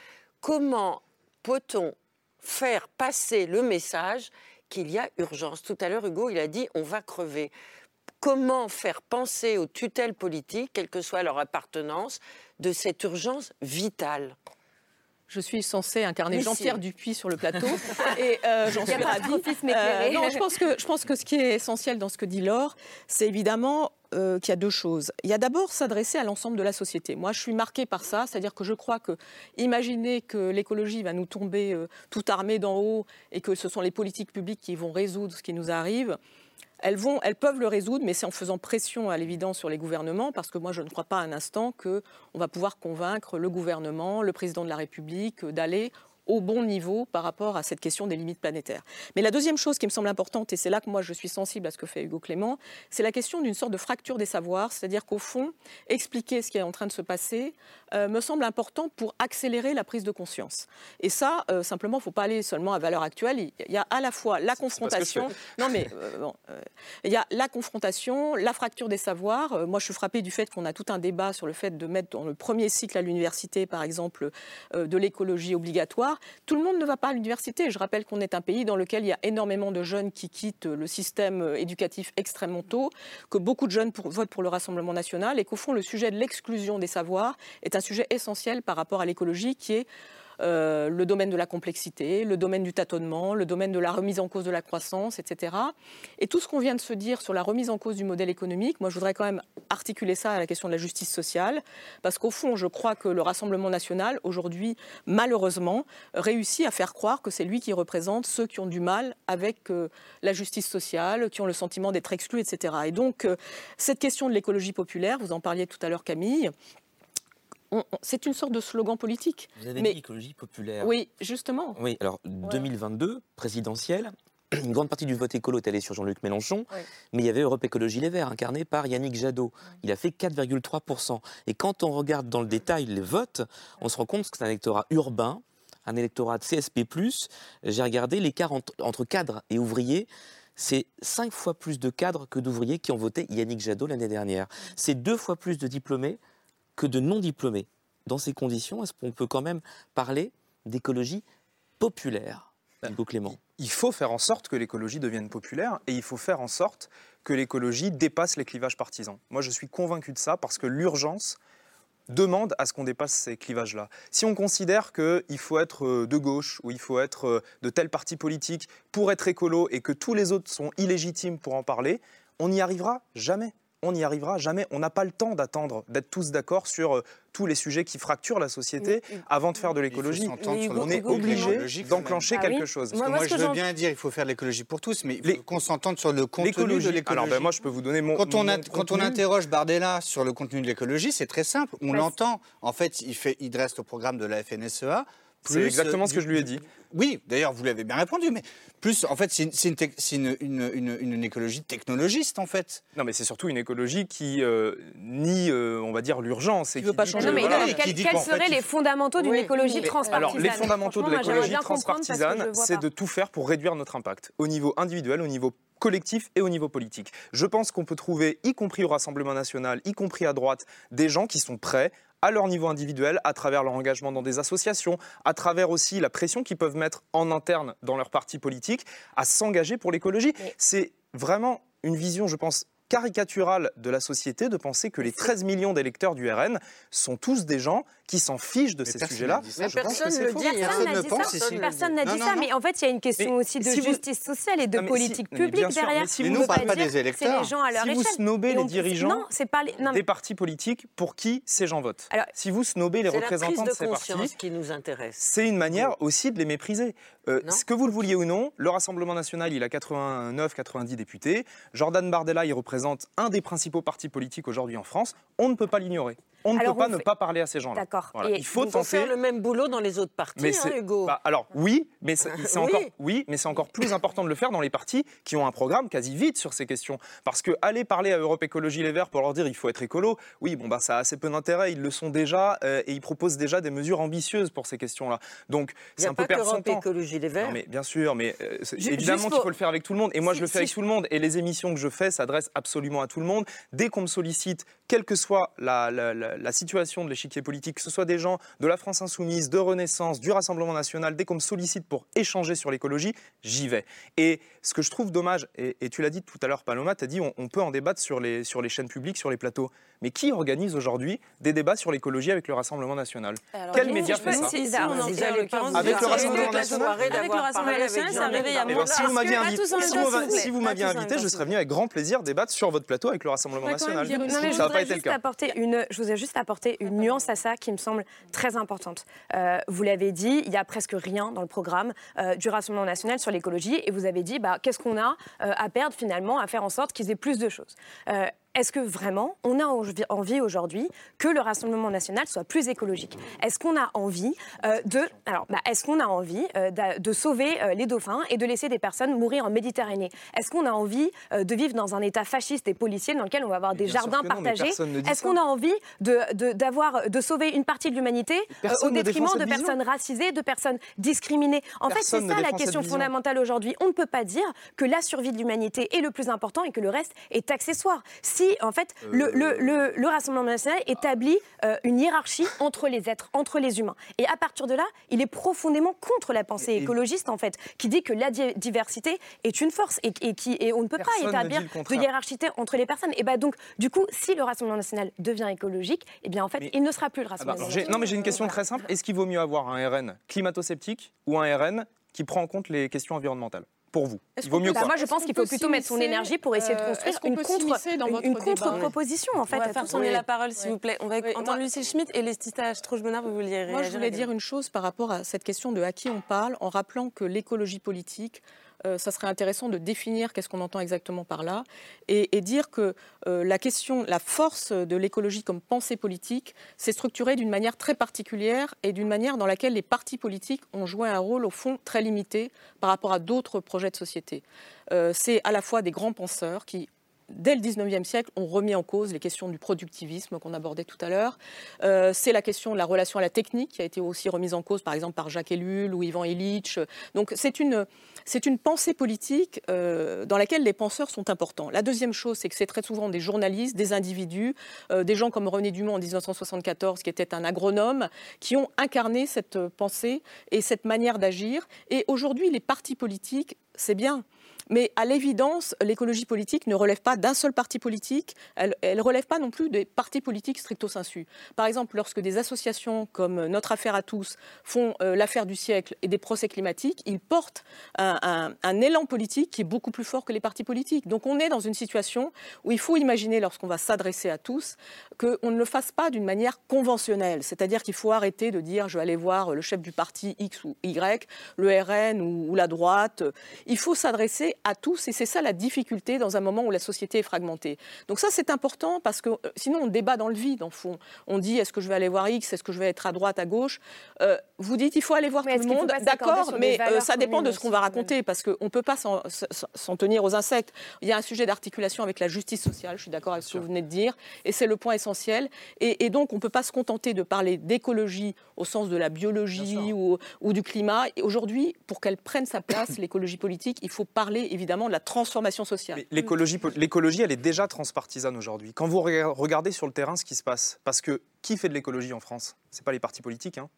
Comment peut-on faire passer le message qu'il y a urgence? Tout à l'heure, Hugo, il a dit on va crever. Comment faire penser aux tutelles politiques, quelle que soit leur appartenance, de cette urgence vitale? Je suis censée incarner Jean-Pierre Dupuis sur le plateau et euh, j'en suis ravie. Euh, non, je pense que je pense que ce qui est essentiel dans ce que dit Laure, c'est évidemment euh, qu'il y a deux choses. Il y a d'abord s'adresser à l'ensemble de la société. Moi, je suis marquée par ça, c'est-à-dire que je crois que imaginer que l'écologie va nous tomber tout armée d'en haut et que ce sont les politiques publiques qui vont résoudre ce qui nous arrive, elles, vont, elles peuvent le résoudre, mais c'est en faisant pression à l'évidence sur les gouvernements, parce que moi je ne crois pas un instant qu'on va pouvoir convaincre le gouvernement, le président de la République d'aller au bon niveau par rapport à cette question des limites planétaires. Mais la deuxième chose qui me semble importante, et c'est là que moi je suis sensible à ce que fait Hugo Clément, c'est la question d'une sorte de fracture des savoirs, c'est-à-dire qu'au fond, expliquer ce qui est en train de se passer euh, me semble important pour accélérer la prise de conscience. Et ça, euh, simplement, il ne faut pas aller seulement à valeur actuelle. Il y a à la fois la confrontation. Non, mais euh, il y a la confrontation, la fracture des savoirs. moi, je suis frappée du fait qu'on a tout un débat sur le fait de mettre dans le premier cycle à l'université, par exemple, de l'écologie obligatoire. Tout le monde ne va pas à l'université. Je rappelle qu'on est un pays dans lequel il y a énormément de jeunes qui quittent le système éducatif extrêmement tôt, que beaucoup de jeunes votent pour le Rassemblement national et qu'au fond, le sujet de l'exclusion des savoirs est un sujet essentiel par rapport à l'écologie qui est euh, le domaine de la complexité, le domaine du tâtonnement, le domaine de la remise en cause de la croissance, etc. Et tout ce qu'on vient de se dire sur la remise en cause du modèle économique, moi je voudrais quand même articuler ça à la question de la justice sociale, parce qu'au fond, je crois que le Rassemblement national, aujourd'hui, malheureusement, réussit à faire croire que c'est lui qui représente ceux qui ont du mal avec euh, la justice sociale, qui ont le sentiment d'être exclus, etc. Et donc, euh, cette question de l'écologie populaire, vous en parliez tout à l'heure Camille, c'est une sorte de slogan politique. Vous avez dit écologie populaire. Oui, justement. Oui, alors 2022, présidentielle, une grande partie du vote écolo est allée sur Jean-Luc Mélenchon, mais il y avait Europe Écologie Les Verts, incarné par Yannick Jadot. Il a fait 4,3%. Et quand on regarde dans le détail les votes, on se rend compte que c'est un électorat urbain, un électorat de CSP. J'ai regardé l'écart entre, entre cadres et ouvriers c'est cinq fois plus de cadres que d'ouvriers qui ont voté Yannick Jadot l'année dernière. C'est deux fois plus de diplômés que de non-diplômés. Dans ces conditions, est-ce qu'on peut quand même parler d'écologie populaire, ben, Hugo Clément? Il faut faire en sorte que l'écologie devienne populaire et il faut faire en sorte que l'écologie dépasse les clivages partisans. Moi, je suis convaincu de ça parce que l'urgence demande à ce qu'on dépasse ces clivages-là. Si on considère qu'il faut être euh, de gauche ou il faut être euh, de tel parti politique pour être écolo et que tous les autres sont illégitimes pour en parler, on n'y arrivera jamais on n'y arrivera jamais. On n'a pas le temps d'attendre, d'être tous d'accord sur euh, tous les sujets qui fracturent la société avant de faire de l'écologie. On est obligé d'enclencher ah quelque chose. moi, je veux bien dire il faut faire l'écologie pour tous, mais il faut qu'on s'entende sur le contenu de l'écologie. Alors ben, moi, je peux vous donner mon. Quand on, quand on interroge Bardella sur le contenu de l'écologie, c'est très simple. On l'entend. En fait, il, fait, il dresse le programme de la FNSEA. C'est exactement ce que je lui ai dit. Oui, d'ailleurs, vous l'avez bien répondu, mais plus, en fait, c'est une, une, écologie technologiste, en fait. Non, mais c'est surtout une écologie qui euh, nie, euh, on va dire, l'urgence. Qui veut pas changer. Non, mais quels seraient les fondamentaux d'une écologie transpartisane Alors, les fondamentaux de l'écologie transpartisane, c'est de tout faire pour réduire notre impact, au niveau individuel, au niveau collectif et au niveau politique. Je pense qu'on peut trouver, y compris au Rassemblement national, y compris à droite, des gens qui sont prêts à leur niveau individuel, à travers leur engagement dans des associations, à travers aussi la pression qu'ils peuvent mettre en interne dans leur parti politique, à s'engager pour l'écologie. C'est vraiment une vision, je pense, caricaturale de la société de penser que les 13 millions d'électeurs du RN sont tous des gens qui s'en fichent de ces sujets-là. Personne ne dit. Personne n'a dit ça. Mais en fait, il y a une question aussi de justice sociale et de politique publique derrière. Mais nous, on ne parle pas des électeurs. les gens à leur si vous snobez les dirigeants des partis politiques, pour qui ces gens votent Si vous snobez les représentants de ces partis, qui nous intéresse. C'est une manière aussi de les mépriser. Euh, ce que vous le vouliez ou non, le Rassemblement national, il a 89-90 députés. Jordan Bardella, il représente un des principaux partis politiques aujourd'hui en France. On ne peut pas l'ignorer. On ne peut pas ne pas parler à ces gens-là. D'accord. Il faut tenter... faire le même boulot dans les autres partis, hein, Hugo. Bah, alors oui, mais c'est encore oui, mais c'est encore plus important de le faire dans les partis qui ont un programme quasi vide sur ces questions. Parce que aller parler à Europe Écologie Les Verts pour leur dire il faut être écolo, oui, bon bah ça a assez peu d'intérêt. Ils le sont déjà euh, et ils proposent déjà des mesures ambitieuses pour ces questions-là. Donc c'est un peu perdre son temps. Écologie Les Verts. mais bien sûr, mais euh, évidemment qu'il faut le faire avec tout le monde. Et moi je le fais avec tout le monde. Et les émissions que je fais s'adressent absolument à tout le monde. Dès qu'on me sollicite, quelle que soit la, la, la situation de l'échiquier politique, que ce soit des gens de la France Insoumise, de Renaissance, du Rassemblement National, dès qu'on me sollicite pour échanger sur l'écologie, j'y vais. Et ce que je trouve dommage, et, tu l'as dit tout à l'heure, Paloma, tu as dit on, on, peut en débattre sur les, sur les chaînes publiques, sur les plateaux. Mais qui organise aujourd'hui des débats sur l'écologie avec le Rassemblement national? Quel média fait ça? Avec le Rassemblement national? Avec le Rassemblement national, ça réveille à eh Si vous m'aviez invité, si vous m'aviez invité, je serais venu avec grand plaisir débattre sur votre plateau avec le Rassemblement national. Ça pas été le cas. Je vous ai juste apporté une nuance à ça qui me semble très importante. Euh, vous l'avez dit, il n'y a presque rien dans le programme euh, du Rassemblement national sur l'écologie et vous avez dit bah, qu'est-ce qu'on a euh, à perdre finalement à faire en sorte qu'ils aient plus de choses est-ce que vraiment on a envie aujourd'hui que le Rassemblement national soit plus écologique? Est-ce qu'on a envie euh, de, alors, bah, est-ce qu'on a envie euh, de sauver euh, les dauphins et de laisser des personnes mourir en Méditerranée? Est-ce qu'on a envie de vivre dans un État fasciste et policier dans lequel on va avoir des jardins partagés? Est-ce qu'on a envie de, d'avoir, de, sauver une partie de l'humanité au détriment de personnes racisées, de personnes discriminées? En fait, c'est ça la question fondamentale aujourd'hui. On ne peut pas dire que la survie de l'humanité est le plus important et que le reste est accessoire. Si, en fait, le, le, le, Rassemblement national établit une hiérarchie entre les êtres, entre les humains. Et à partir de là, il est profondément contre la pensée écologiste, en fait, qui dit que la diversité est une force et, qui, et on ne peut pas établir de hiérarchie entre les personnes. Et bien donc, du coup, si le Rassemblement national devient écologique, et eh bien en fait, il ne sera plus le ah bah, Rassemblement national. Non, mais j'ai une question très simple. Est-ce qu'il vaut mieux avoir un RN climato-sceptique ou un RN qui prend en compte les questions environnementales? Pour vous Il vaut mieux quoi Moi, je pense qu'il faut plutôt mettre son énergie pour essayer de euh, construire une, contre, une, contre-proposition, en fait. On va faire tourner la parole, s'il vous plaît. On va entendre Lucie Schmitt et Laetitia Strauch-Bonnard, vous vouliez réagir Moi, je voulais dire une chose par rapport à cette question de à qui on parle, en rappelant que l'écologie politique, euh, ça serait intéressant de définir qu'est-ce qu'on entend exactement par là et, dire que euh, la question, la force de l'écologie comme pensée politique, c'est structuré d'une manière très particulière et d'une manière dans laquelle les partis politiques ont joué un rôle au fond très limité par rapport à d'autres projets de société. Euh, c'est à la fois des grands penseurs qui dès le 19e siècle, ont remis en cause les questions du productivisme qu'on abordait tout à l'heure. Euh, c'est la question de la relation à la technique qui a été aussi remise en cause, par exemple, par Jacques Ellul ou Ivan Illich. Donc c'est une, c'est une pensée politique euh, dans laquelle les penseurs sont importants. La deuxième chose, c'est que c'est très souvent des journalistes, des individus, euh, des gens comme René Dumont en 1974, qui était un agronome, qui ont incarné cette pensée et cette manière d'agir. Et aujourd'hui, les partis politiques, c'est bien. Mais à l'évidence, l'écologie politique ne relève pas d'un seul parti politique, elle ne relève pas non plus des partis politiques stricto sensu. Par exemple, lorsque des associations comme Notre Affaire à tous font euh, l'affaire du siècle et des procès climatiques, ils portent un, élan politique qui est beaucoup plus fort que les partis politiques. Donc on est dans une situation où il faut imaginer, lorsqu'on va s'adresser à tous, qu'on ne le fasse pas d'une manière conventionnelle. C'est-à-dire qu'il faut arrêter de dire je vais aller voir le chef du parti X ou Y, le RN ou la droite. Il faut s'adresser à tous et c'est ça la difficulté dans un moment où la société est fragmentée. Donc ça c'est important parce que euh, sinon on débat dans le vide en fond. On dit est-ce que je vais aller voir X, est-ce que je vais être à droite, à gauche? Euh, vous dites il faut aller voir tout le monde, d'accord, mais euh, ça dépend de ce qu'on va raconter parce qu'on ne peut pas s'en tenir aux insectes. Il y a un sujet d'articulation avec la justice sociale, je suis d'accord avec ce que vous venez de dire, et c'est le point essentiel. Et, donc on ne peut pas se contenter de parler d'écologie au sens de la biologie ou, ou, du climat. Aujourd'hui, pour qu'elle prenne sa place, l'écologie politique, il faut parler évidemment de la transformation sociale. L'écologie, elle est déjà transpartisane aujourd'hui. Quand vous regardez sur le terrain ce qui se passe, parce que qui fait de l'écologie en France? C'est pas les partis politiques, hein.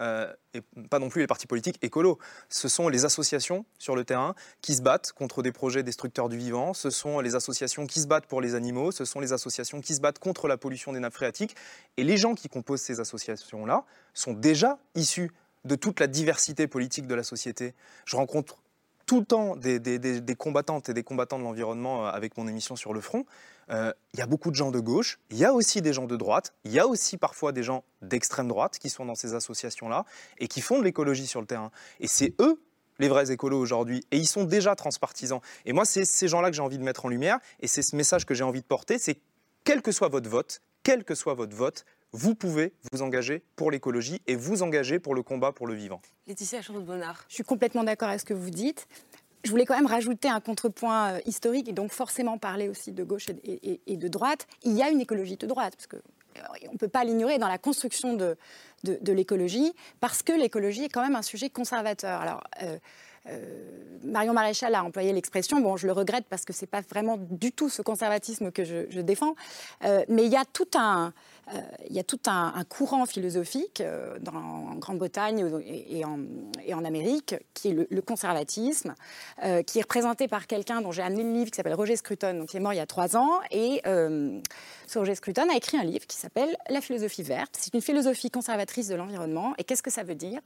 euh, et pas non plus les partis politiques écolos. Ce sont les associations sur le terrain qui se battent contre des projets destructeurs du vivant, ce sont les associations qui se battent pour les animaux, ce sont les associations qui se battent contre la pollution des nappes phréatiques. Et les gens qui composent ces associations-là sont déjà issus de toute la diversité politique de la société. Je rencontre tout le temps des, combattantes et des combattants de l'environnement euh, avec mon émission sur le front. Euh, il y a beaucoup de gens de gauche, il y a aussi des gens de droite, il y a aussi parfois des gens d'extrême droite qui sont dans ces associations-là et qui font de l'écologie sur le terrain. Et c'est eux les vrais écolos aujourd'hui, et ils sont déjà transpartisans. Et moi, c'est ces gens-là que j'ai envie de mettre en lumière, et c'est ce message que j'ai envie de porter, c'est quel que soit votre vote, quel que soit votre vote, vous pouvez vous engager pour l'écologie et vous engager pour le combat pour le vivant. Laetitia Charles-Bonnard. Je suis complètement d'accord avec ce que vous dites. Je voulais quand même rajouter un contrepoint euh, historique et donc forcément parler aussi de gauche et, de droite. Il y a une écologie de droite, parce qu'on euh, ne peut pas l'ignorer dans la construction de, de, l'écologie, parce que l'écologie est quand même un sujet conservateur. Alors, euh, Marion Maréchal a employé l'expression, bon, je le regrette parce que ce n'est pas vraiment du tout ce conservatisme que je, défends, mais il y a tout un, il y a tout un, courant philosophique euh, en Grande-Bretagne et, en, Amérique qui est le, conservatisme, euh, qui est représenté par quelqu'un dont j'ai amené le livre qui s'appelle Roger Scruton, donc qui est mort il y a trois ans. Et ce Roger Scruton a écrit un livre qui s'appelle La philosophie verte. C'est une philosophie conservatrice de l'environnement. Et qu'est-ce que ça veut dire?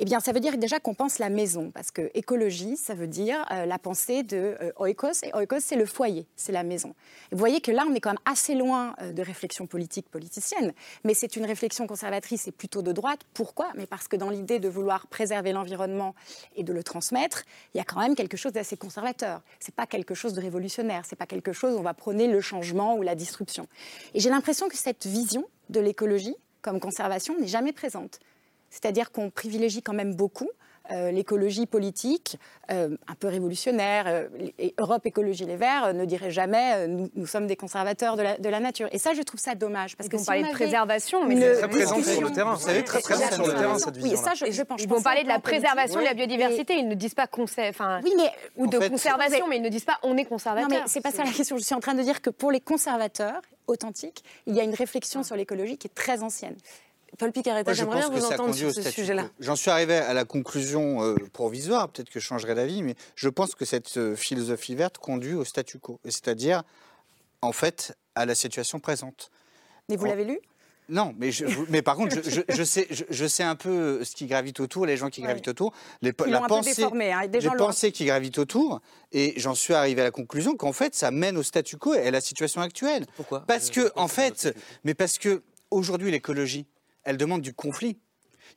Eh bien, ça veut dire déjà qu'on pense la maison, parce que écologie, ça veut dire euh, la pensée de euh, oikos, et oikos, c'est le foyer, c'est la maison. Vous voyez que là, on est quand même assez loin euh, de réflexion politique politicienne, mais c'est une réflexion conservatrice et plutôt de droite. Pourquoi? Mais parce que dans l'idée de vouloir préserver l'environnement et de le transmettre, il y a quand même quelque chose d'assez conservateur. C'est pas quelque chose de révolutionnaire, c'est pas quelque chose où on va prôner le changement ou la disruption. Et j'ai l'impression que cette vision de l'écologie comme conservation n'est jamais présente. C'est-à-dire qu'on privilégie quand même beaucoup euh, l'écologie politique, euh, un peu révolutionnaire. euh, et Europe Écologie Les Verts ne dirait jamais nous, nous sommes des conservateurs de la, de la nature. Et ça, je trouve ça dommage. Parce Ils que si parler on de préservation, mais c'est Très présente sur le terrain. Vous savez, très présente sur le terrain, cette Oui, vision. ça, je, je pense. Ils vont parler de la préservation de la Oui. biodiversité. Ils ne disent pas enfin, Oui, mais ou de En fait- conservation, mais ils ne disent pas on est conservateur. Non, mais c'est pas ça la question. Je suis en train de dire que pour les conservateurs authentiques, il y a une réflexion sur l'écologie qui est très ancienne. Paul Picaretta, j'aimerais pense bien que vous ça entendre conduit sur au ce statu sujet-là. quo. J'en suis arrivé à la conclusion euh, provisoire, peut-être que je changerai d'avis, mais je pense que cette euh, philosophie verte conduit au statu quo, Et c'est-à-dire, en fait, à la situation présente. Mais vous l'avez lu? Non, mais, je, mais par contre, je, je- je sais, je, je sais un peu ce qui gravite autour, les gens qui gravitent autour, les, Ils la pensée, déformé, hein, des les gens pensées qui gravitent autour, et j'en suis arrivé à la conclusion qu'en fait, ça mène au statu quo et à la situation actuelle. Pourquoi? Parce Euh, que, en fait, mais parce que aujourd'hui, l'écologie, elle demande du conflit.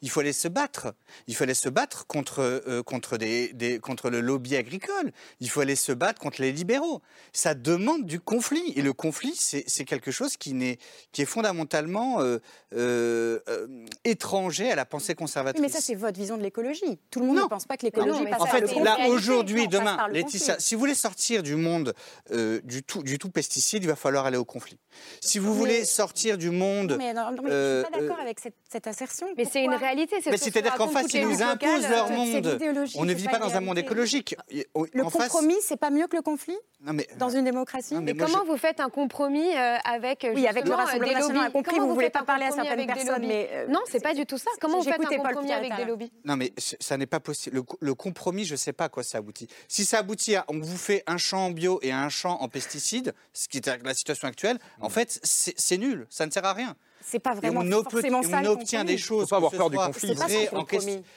Il faut aller se battre. Il faut aller se battre contre, euh, contre, des, des- contre le lobby agricole. Il faut aller se battre contre les libéraux. Ça demande du conflit. Et le conflit, c'est quelque chose qui, n'est- qui est fondamentalement euh, euh, euh, étranger à la pensée Oui, conservatrice. mais ça, c'est votre vision de l'écologie. Tout le monde ne pense pas que l'écologie passe En par le fait, là, aujourd'hui, demain, Laetitia, si vous voulez sortir du monde euh, du, tout, du tout pesticide, il va falloir aller au conflit. Si vous voulez sortir du monde... Non, mais, non, non, mais je ne suis pas d'accord euh, avec cette, cette assertion. Mais c'est une réalité. c'est c'est-à-dire qu'en face, ils nous imposent leur euh, monde. On ne vit pas dans un monde écologique. Au- Le compromis, c'est pas mieux que le conflit Non, mais, dans une démocratie Non, mais comment je- vous faites un compromis euh, avec Oui, avec le Rassemblement des national, on a lobbies compris, Comment vous voulez faites pas parler à certaines personnes, lobbies mais, euh, non, c'est pas du tout ça. Comment vous faites un compromis avec des lobbies Non, mais ça n'est pas possible. Le, co- le compromis, je ne sais pas à quoi ça aboutit. Si ça aboutit à on vous fait un champ en bio et un champ en pesticides, ce qui est la situation actuelle, en fait, c'est c'est nul. Ça ne sert à rien. C'est pas Et vraiment on, obte- forcément et ça. on obtient des choses. Faut pas avoir peur du conflit.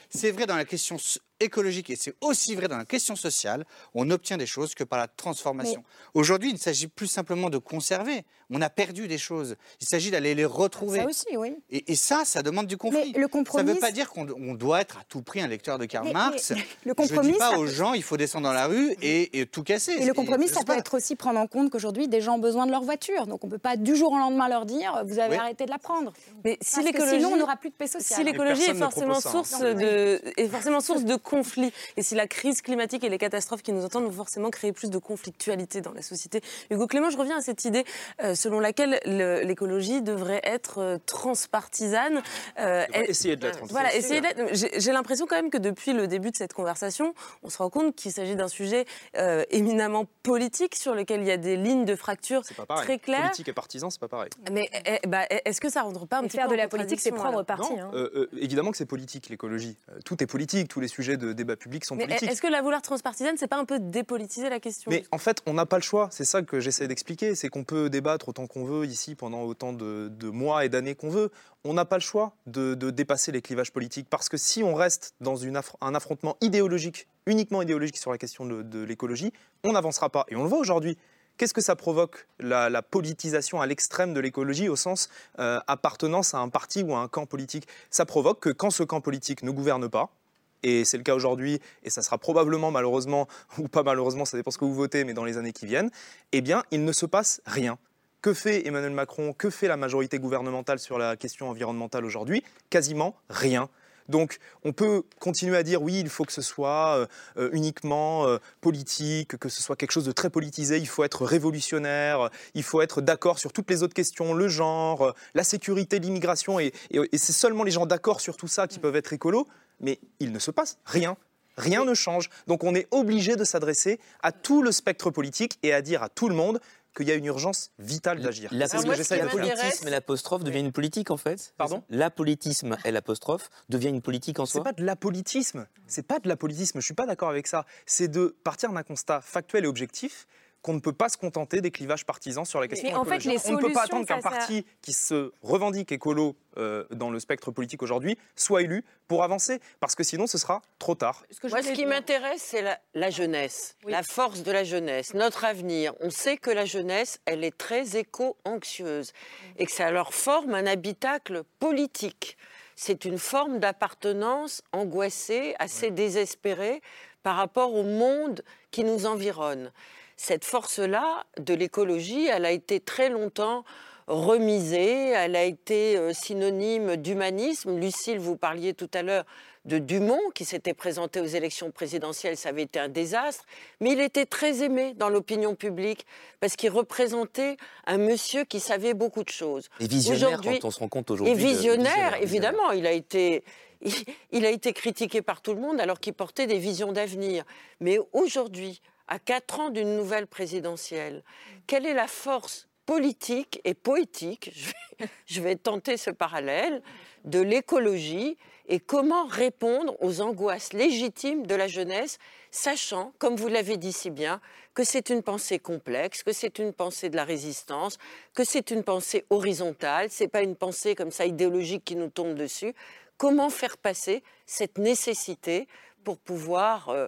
C'est vrai dans la question écologique et c'est aussi vrai dans la question sociale. On obtient des choses que par la transformation. Aujourd'hui, il ne s'agit plus simplement de conserver. On a perdu des choses. Il s'agit d'aller les retrouver. Ça aussi, oui. Et, et ça, ça demande du conflit. Mais le Ça compromis, ne veut pas dire qu'on on doit être à tout prix un lecteur de Karl Mais- Marx. mais le Je compromis, ne dis pas ça aux gens, il faut descendre dans la rue et, et tout casser. Et le compromis, je ça peut pas. être aussi prendre en compte qu'aujourd'hui, des gens ont besoin de leur voiture. Donc on ne peut pas du jour au lendemain leur dire vous avez Oui. arrêté de la prendre. Mais si Parce que l'écologie, sinon, on n'aura plus de paix sociale. si l'écologie est forcément ça, hein. source de, est forcément source de conflits, et si la crise climatique et les catastrophes qui nous entendent vont forcément créer plus de conflictualité dans la société. Hugo Clément, je reviens à cette idée euh, selon laquelle le- l'écologie devrait être euh, transpartisane. Euh, elle- essayer de l'être, tout Voilà, essayer. J'ai l'impression quand même que depuis le début de cette conversation, on se rend compte qu'il s'agit d'un sujet euh, éminemment politique sur lequel il y a des lignes de fracture C'est pas pareil. très claires. Politique et partisan, c'est pas pareil. Mais eh, bah, est-ce que ça ne rentre pas un Et petit faire peu de la politique, c'est prendre parti. Non, hein. euh, euh, évidemment que c'est politique, l'écologie. Euh, tout est politique, tous les sujets de débat public sont Mais politiques. est-ce que la vouloir transpartisane, c'est pas un peu dépolitiser la question Mais en fait, on n'a pas le choix. C'est ça que j'essaie d'expliquer. C'est qu'on peut débattre autant qu'on veut ici pendant autant de, de mois et d'années qu'on veut. On n'a pas le choix de, de dépasser les clivages politiques. Parce que si on reste dans une un affrontement idéologique, uniquement idéologique sur la question de, de l'écologie, on n'avancera pas. Et on le voit aujourd'hui. Qu'est-ce que ça provoque, la, la politisation à l'extrême de l'écologie, au sens euh, appartenance à un parti ou à un camp politique? Ça provoque que quand ce camp politique ne gouverne pas, et c'est le cas aujourd'hui, et ça sera probablement malheureusement, ou pas malheureusement, ça dépend ce que vous votez, mais dans les années qui viennent, eh bien, il ne se passe rien. Que fait Emmanuel Macron Que fait la majorité gouvernementale sur la question environnementale aujourd'hui? Quasiment rien. Donc, on peut continuer à dire oui, il faut que ce soit euh, euh, uniquement euh, politique, que ce soit quelque chose de très politisé, il faut être révolutionnaire, il faut être d'accord sur toutes les autres questions, le genre, la sécurité, l'immigration, et, et- et c'est seulement les gens d'accord sur tout ça qui peuvent être écolos, mais il ne se passe rien. Rien ne change. Donc on est obligé de s'adresser à tout le spectre politique et à dire à tout le monde qu'il y a une urgence vitale d'agir. La, C'est politisme et l'apostrophe devient une politique en fait. Pardon? L'apolitisme et l'apostrophe devient une politique en C'est soi. pas de l'apolitisme. C'est pas de l'apolitisme. Je suis pas d'accord avec ça. C'est de partir d'un constat factuel et objectif qu'on ne peut pas se contenter des clivages partisans sur la question Mais en fait, les On ne peut pas attendre qu'un parti qui se revendique écolo euh, dans le spectre politique aujourd'hui soit élu pour avancer, parce que sinon ce sera trop tard. Moi, ce qui m'intéresse, c'est la, la jeunesse, la force de la jeunesse, notre avenir. On sait que la jeunesse, elle est très éco-anxieuse et que ça leur forme un habitacle politique. C'est une forme d'appartenance angoissée, assez désespérée par rapport au monde qui nous environne. Cette force-là de l'écologie, elle a été très longtemps remisée, elle a été euh, synonyme d'humanisme. Lucille, vous parliez tout à l'heure de Dumont qui s'était présenté aux élections présidentielles, ça avait été un désastre, mais il était très aimé dans l'opinion publique parce qu'il représentait un monsieur qui savait beaucoup de choses. Et visionnaire quand on se rend compte aujourd'hui. et de- visionnaire, évidemment, il a été. Il, il a été critiqué par tout le monde alors qu'il portait des visions d'avenir. Mais aujourd'hui, à quatre ans d'une nouvelle présidentielle, quelle est la force politique et poétique, je vais, tenter ce parallèle, de l'écologie et comment répondre aux angoisses légitimes de la jeunesse, sachant, comme vous l'avez dit si bien, que c'est une pensée complexe, que c'est une pensée de la résistance, que c'est une pensée horizontale, c'est pas une pensée comme ça idéologique qui nous tombe dessus. Comment faire passer cette nécessité pour pouvoir euh,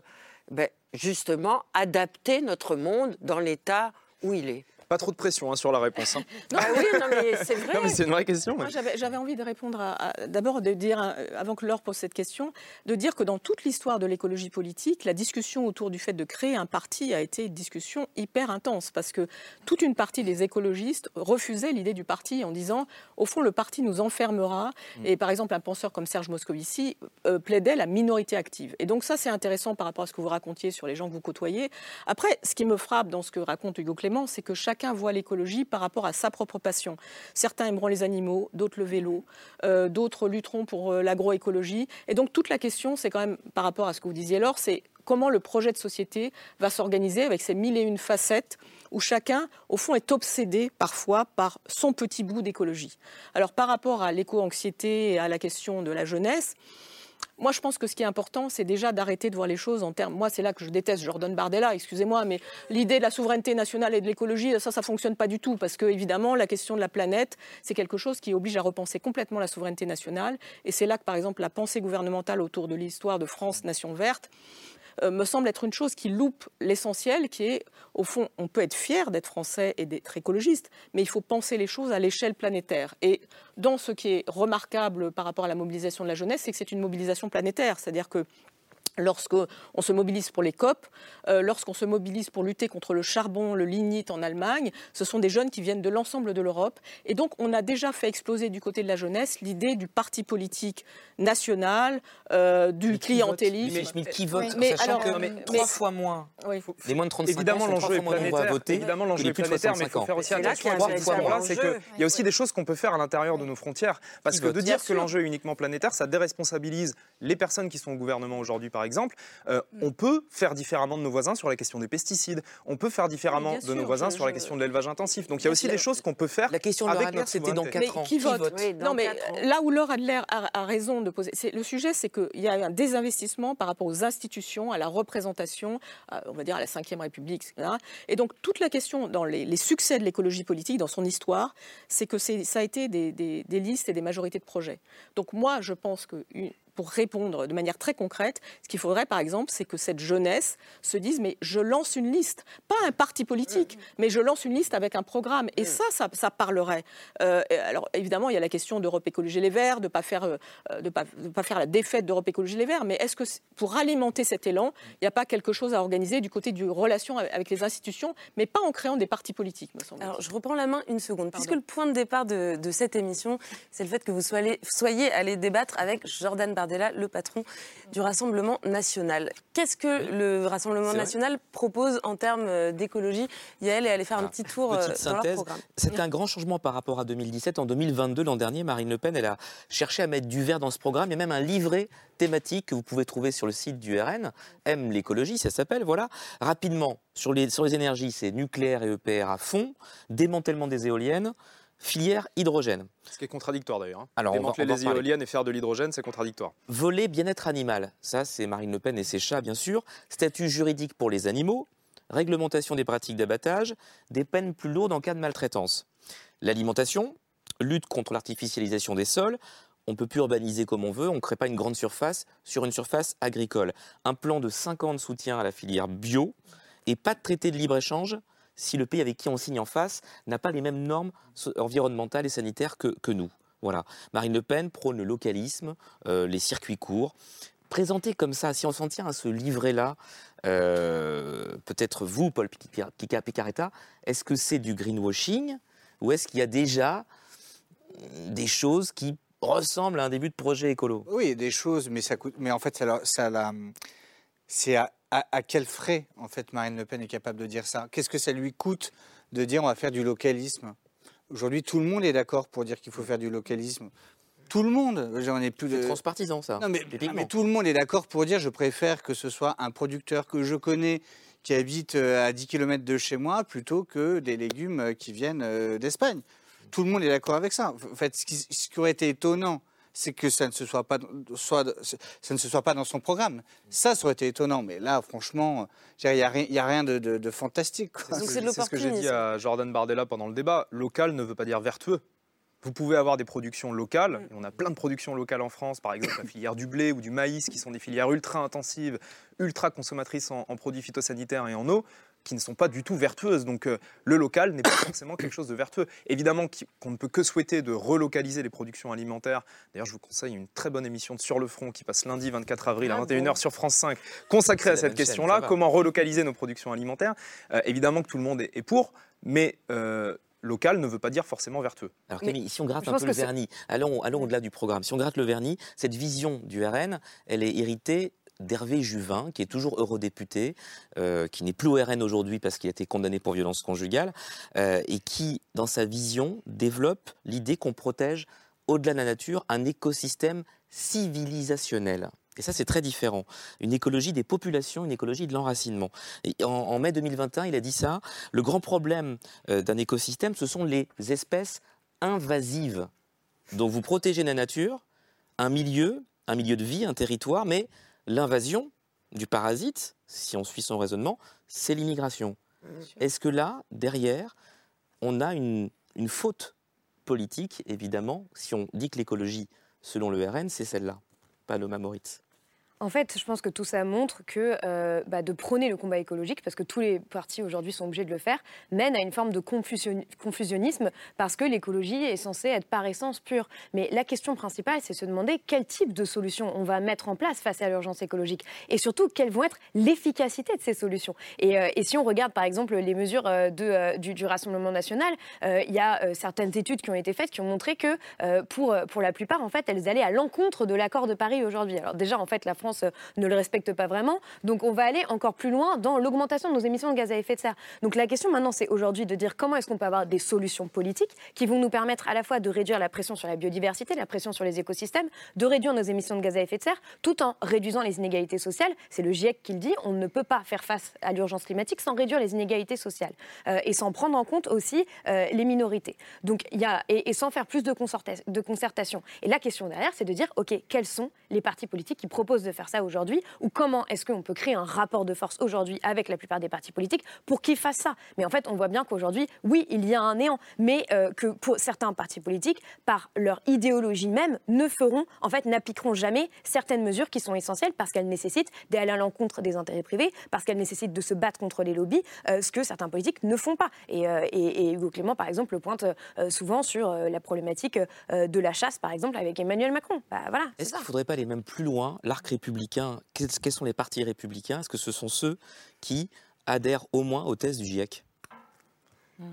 ben, justement adapter notre monde dans l'état où il est Pas trop de pression hein, sur la réponse. hein. Ah oui, non mais c'est vrai. Non, mais c'est une vraie question. Ouais. j'avais envie de répondre à, à- d'abord de dire, euh, avant que Laure pose cette question, de dire que dans toute l'histoire de l'écologie politique, la discussion autour du fait de créer un parti a été une discussion hyper intense parce que toute une partie des écologistes refusait l'idée du parti en disant, au fond, le parti nous enfermera. Et par exemple, un penseur comme Serge Moscovici euh, plaidait la minorité active. Et donc ça, c'est intéressant par rapport à ce que vous racontiez sur les gens que vous côtoyez. Après, ce qui me frappe dans ce que raconte Hugo Clément, c'est que chacun voit l'écologie par rapport à sa propre passion. Certains aimeront les animaux, d'autres le vélo, euh, d'autres lutteront pour euh, l'agroécologie. Et donc toute la question, c'est quand même par rapport à ce que vous disiez, Laure, c'est comment le projet de société va s'organiser avec ces mille et une facettes où chacun, au fond, est obsédé parfois par son petit bout d'écologie. Alors par rapport à l'éco-anxiété et à la question de la jeunesse, moi, je pense que ce qui est important, c'est déjà d'arrêter de voir les choses en termes. Moi, c'est là que je déteste Jordan Bardella, excusez-moi, mais l'idée de la souveraineté nationale et de l'écologie, ça, ça fonctionne pas du tout. Parce que, évidemment, la question de la planète, c'est quelque chose qui oblige à repenser complètement la souveraineté nationale. Et c'est là que, par exemple, la pensée gouvernementale autour de l'histoire de France, nation verte, euh, me semble être une chose qui loupe l'essentiel, qui est, au fond, on peut être fier d'être français et d'être écologiste, mais il faut penser les choses à l'échelle planétaire. Et dans ce qui est remarquable par rapport à la mobilisation de la jeunesse, c'est que c'est une mobilisation planétaire, c'est-à-dire que Lorsqu'on se mobilise pour les COP, euh, lorsqu'on se mobilise pour lutter contre le charbon, le lignite en Allemagne, ce sont des jeunes qui viennent de l'ensemble de l'Europe. Et donc, on a déjà fait exploser du côté de la jeunesse l'idée du parti politique national, euh, du clientélisme. Mais, mais qui vote Mais Sachant alors, que mais- trois fois moins. Oui. Les moins de 35 Évidemment, ans sont trois l'enjeu est planétaire. voter Évidemment, l'enjeu est plus de planétaire, mais il 65 faut faire aussi attention y a à un ce point-là, véritable c'est enjeu. qu'il y a aussi des choses qu'on peut faire à l'intérieur de nos frontières. Parce que de dire que l'enjeu est uniquement planétaire, ça déresponsabilise les personnes qui sont au gouvernement aujourd'hui, par exemple. Euh, on peut faire différemment de nos voisins sur la question des pesticides. On peut faire différemment de sûr, nos voisins je- sur la je- question de l'élevage intensif. Donc il y a aussi La- des choses qu'on peut faire La question de avec Laura Adler, c'était dans souveraineté. 4 ans. qui vote, Oui, Non, mais là où Laure Adler a, a raison de poser, c'est le sujet, c'est qu'il y a un désinvestissement par rapport aux institutions, à la représentation, à, on va dire à la Ve République, etc. Et donc toute la question dans les, les succès de l'écologie politique, dans son histoire, c'est que c'est- ça a été des, des- des listes et des majorités de projets. Donc moi, je pense que une- pour répondre de manière très concrète, ce qu'il faudrait, par exemple, c'est que cette jeunesse se dise mais je lance une liste, pas un parti politique, mais je lance une liste avec un programme. Et ça, ça, ça parlerait. Euh, alors évidemment, il y a la question d'Europe Écologie Les Verts, de pas faire, euh, de pas, de pas faire la défaite d'Europe Écologie Les Verts. Mais est-ce que pour alimenter cet élan, il n'y a pas quelque chose à organiser du côté du relation avec les institutions, mais pas en créant des partis politiques, me semble. Alors, je reprends la main une seconde. Puisque Pardon. le point de départ de, de cette émission, c'est le fait que vous soyez, soyez allé débattre avec Jordan Bardella, le patron du Rassemblement national. Qu'est-ce que le Rassemblement national propose en termes euh, d'écologie Yael est allée faire un petit tour euh, Petite dans leur synthèse, programme. c'est un grand changement par rapport à 2017. En 2022, l'an dernier, Marine Le Pen, elle a cherché à mettre du vert dans ce programme. Il y a même un livret thématique que vous pouvez trouver sur le site du RN. Aime l'écologie, ça s'appelle. Voilà. Rapidement, sur les, sur les énergies, c'est nucléaire et EPR à fond, démantèlement des éoliennes, filière hydrogène. Ce qui est contradictoire d'ailleurs. hein. Alors, on va- Démanteler les parler. éoliennes et faire de l'hydrogène, c'est contradictoire. Volet bien-être animal, ça c'est Marine Le Pen et ses chats bien sûr. Statut juridique pour les animaux. réglementation des pratiques d'abattage, des peines plus lourdes en cas de maltraitance. L'alimentation, lutte contre l'artificialisation des sols, on ne peut plus urbaniser comme on veut, on ne crée pas une grande surface sur une surface agricole. Un plan de 5 ans de soutien à la filière bio et pas de traité de libre-échange si le pays avec qui on signe en face n'a pas les mêmes normes environnementales et sanitaires que, nous. Voilà. Marine Le Pen prône le localisme, euh, les circuits courts. Présenté comme ça, si on s'en tient à ce livret-là, euh, peut-être vous, Paul Pica Picaretta, est-ce que c'est du greenwashing ou est-ce qu'il y a déjà des choses qui ressemblent à un début de projet écolo? Oui, des choses, mais ça coûte. Mais en fait, ça, c'est à, à, quel frais en fait Marine Le Pen est capable de dire ça? Qu'est-ce que ça lui coûte de dire on va faire du localisme? Aujourd'hui, tout le monde est d'accord pour dire qu'il faut faire du localisme. Tout le monde, j'en ai plus de. transpartisan, ça. Non, mais, mais, tout le monde est d'accord pour dire je préfère que ce soit un producteur que je connais qui habite euh, à 10 km de chez moi plutôt que des légumes euh, qui viennent euh, d'Espagne. Tout le monde est d'accord avec ça. En fait, ce qui, ce qui aurait été étonnant, c'est que ça ne se soit pas, soit, ça ne se soit pas dans son programme. Ça, ça aurait été étonnant. Mais là, franchement, il n'y a, a, rien de, de, fantastique. C'est ce que j'ai dit à Jordan Bardella pendant le débat. Local ne veut pas dire vertueux. Vous pouvez avoir des productions locales. Mm. On a plein de productions locales en France, par exemple la filière du blé ou du maïs, qui sont des filières ultra intensives, ultra consommatrices en, en produits phytosanitaires et en eau qui ne sont pas du tout vertueuses. Donc euh, le local n'est pas forcément quelque chose de vertueux. Évidemment qu'on ne peut que souhaiter de relocaliser les productions alimentaires. D'ailleurs, je vous conseille une très bonne émission de Sur le Front qui passe lundi 24 avril à 21h ah sur France 5, consacrée à cette question-là, comment relocaliser nos productions alimentaires? Euh, évidemment que tout le monde est, pour, mais... Euh, local ne veut pas dire forcément vertueux. Alors Camille, si on gratte un peu le vernis, allons, allons au-delà du programme. Si on gratte le vernis, cette vision du RN, elle est héritée d'Hervé Juvin, qui est toujours eurodéputé, euh, qui n'est plus au RN aujourd'hui parce qu'il a été condamné pour violence conjugale, euh, et qui, dans sa vision, développe l'idée qu'on protège, au-delà de la nature, un écosystème civilisationnel. Et ça, c'est très différent. Une écologie des populations, une écologie de l'enracinement. En, mai 2021, il a dit ça. Le grand problème euh, d'un écosystème, ce sont les espèces invasives. Donc vous protégez la nature, un milieu, un milieu de vie, un territoire, mais L'invasion du parasite, si on suit son raisonnement, c'est l'immigration. Est-ce que là, derrière, on a une, une faute politique, évidemment, si on dit que l'écologie, selon le RN, c'est celle-là, Paloma Moritz en fait, je pense que tout ça montre que euh, bah, de prôner le combat écologique, parce que tous les partis aujourd'hui sont obligés de le faire, mène à une forme de confusionnisme, parce que l'écologie est censée être par essence pure. Mais la question principale, c'est se demander quel type de solution on va mettre en place face à l'urgence écologique, et surtout quelles vont être l'efficacité de ces solutions. Et, euh, si on regarde par exemple les mesures euh, du, Rassemblement national, il y a certaines études qui ont été faites qui ont montré que pour, pour la plupart, en fait, elles allaient à l'encontre de l'accord de Paris aujourd'hui. Alors déjà, en fait, la France euh, ne le respecte pas vraiment. Donc on va aller encore plus loin dans l'augmentation de nos émissions de gaz à effet de serre. Donc la question maintenant, c'est aujourd'hui de dire comment est-ce qu'on peut avoir des solutions politiques qui vont nous permettre à la fois de réduire la pression sur la biodiversité, la pression sur les écosystèmes, de réduire nos émissions de gaz à effet de serre, tout en réduisant les inégalités sociales. C'est le GIEC qui le dit, on ne peut pas faire face à l'urgence climatique sans réduire les inégalités sociales euh, et sans prendre en compte aussi euh, les minorités. Donc il y a, et, sans faire plus de, de concertation. Et la question derrière, c'est de dire, OK, quels sont les partis politiques qui proposent de faire ça aujourd'hui Ou comment est-ce qu'on peut créer un rapport de force aujourd'hui avec la plupart des partis politiques pour qu'ils fassent ça Mais en fait, on voit bien qu'aujourd'hui, oui, il y a un néant, mais euh, que pour certains partis politiques, par leur idéologie même, ne feront, en fait, n'appliqueront jamais certaines mesures qui sont essentielles parce qu'elles nécessitent d'aller à l'encontre des intérêts privés, parce qu'elles nécessitent de se battre contre les lobbies, euh, ce que certains politiques ne font pas. Et, euh, et, Hugo Clément, par exemple, le pointe souvent sur la problématique de la chasse, par exemple, avec Emmanuel Macron. Bah, voilà, Est-ce qu'il ne faudrait pas aller même plus loin L'arc républicain, quels sont les partis républicains? Est-ce que ce sont ceux qui adhèrent au moins aux thèses du GIEC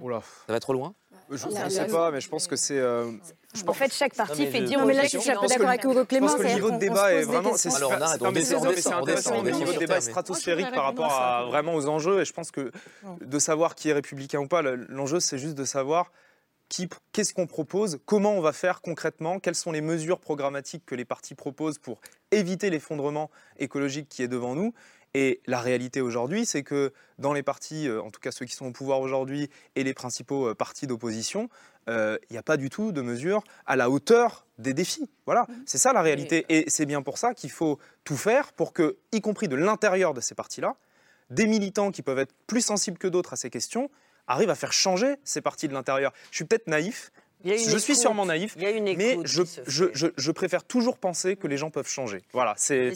Oula. Ça va trop loin? Je ne sais pas, mais je pense que c'est. Euh, en fait, chaque parti fait dire. Non, mais là, je suis un peu d'accord avec Hugo Clément. Je pense que le niveau de débat est vraiment. Alors, on arrête, on descend, Le niveau de débat est stratosphérique par rapport à vraiment aux enjeux. Et je pense que de savoir qui est républicain ou pas, l'enjeu, c'est juste de savoir qu'est-ce qu'on propose, comment on va faire concrètement, quelles sont les mesures programmatiques que les partis proposent pour éviter l'effondrement écologique qui est devant nous. Et la réalité aujourd'hui, c'est que dans les partis, euh, en tout cas ceux qui sont au pouvoir aujourd'hui et les principaux euh, partis d'opposition, euh, il n'y a pas du tout de mesures à la hauteur des défis. Voilà, mmh. c'est ça la réalité. Et c'est bien pour ça qu'il faut tout faire pour que, y compris de l'intérieur de ces partis-là, des militants qui peuvent être plus sensibles que d'autres à ces questions arrivent à faire changer ces partis de l'intérieur. Je suis peut-être naïf, je suis sûrement naïf, Il y a une mais je, je, je- je préfère toujours penser que les gens peuvent changer. Voilà, c'est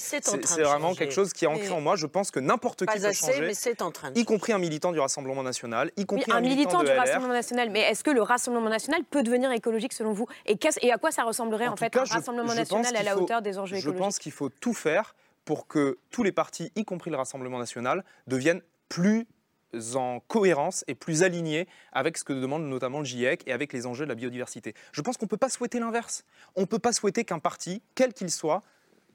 vraiment changer. quelque chose qui est ancré Mais- en moi. Je pense que n'importe qui Pas peut assez, changer, mais c'est en train de y compris un militant du Rassemblement national, y Oui, compris un militant de du LR. Rassemblement national, mais est-ce que le Rassemblement national peut devenir écologique selon vous? Et, à quoi ça ressemblerait en, fait cas, un je- Rassemblement je national à la faut- hauteur des enjeux Je écologiques? pense qu'il faut tout faire pour que tous les partis, y compris le Rassemblement national, deviennent plus en cohérence et plus alignés avec ce que demande notamment le GIEC et avec les enjeux de la biodiversité. Je pense qu'on ne peut pas souhaiter l'inverse. On ne peut pas souhaiter qu'un parti, quel qu'il soit,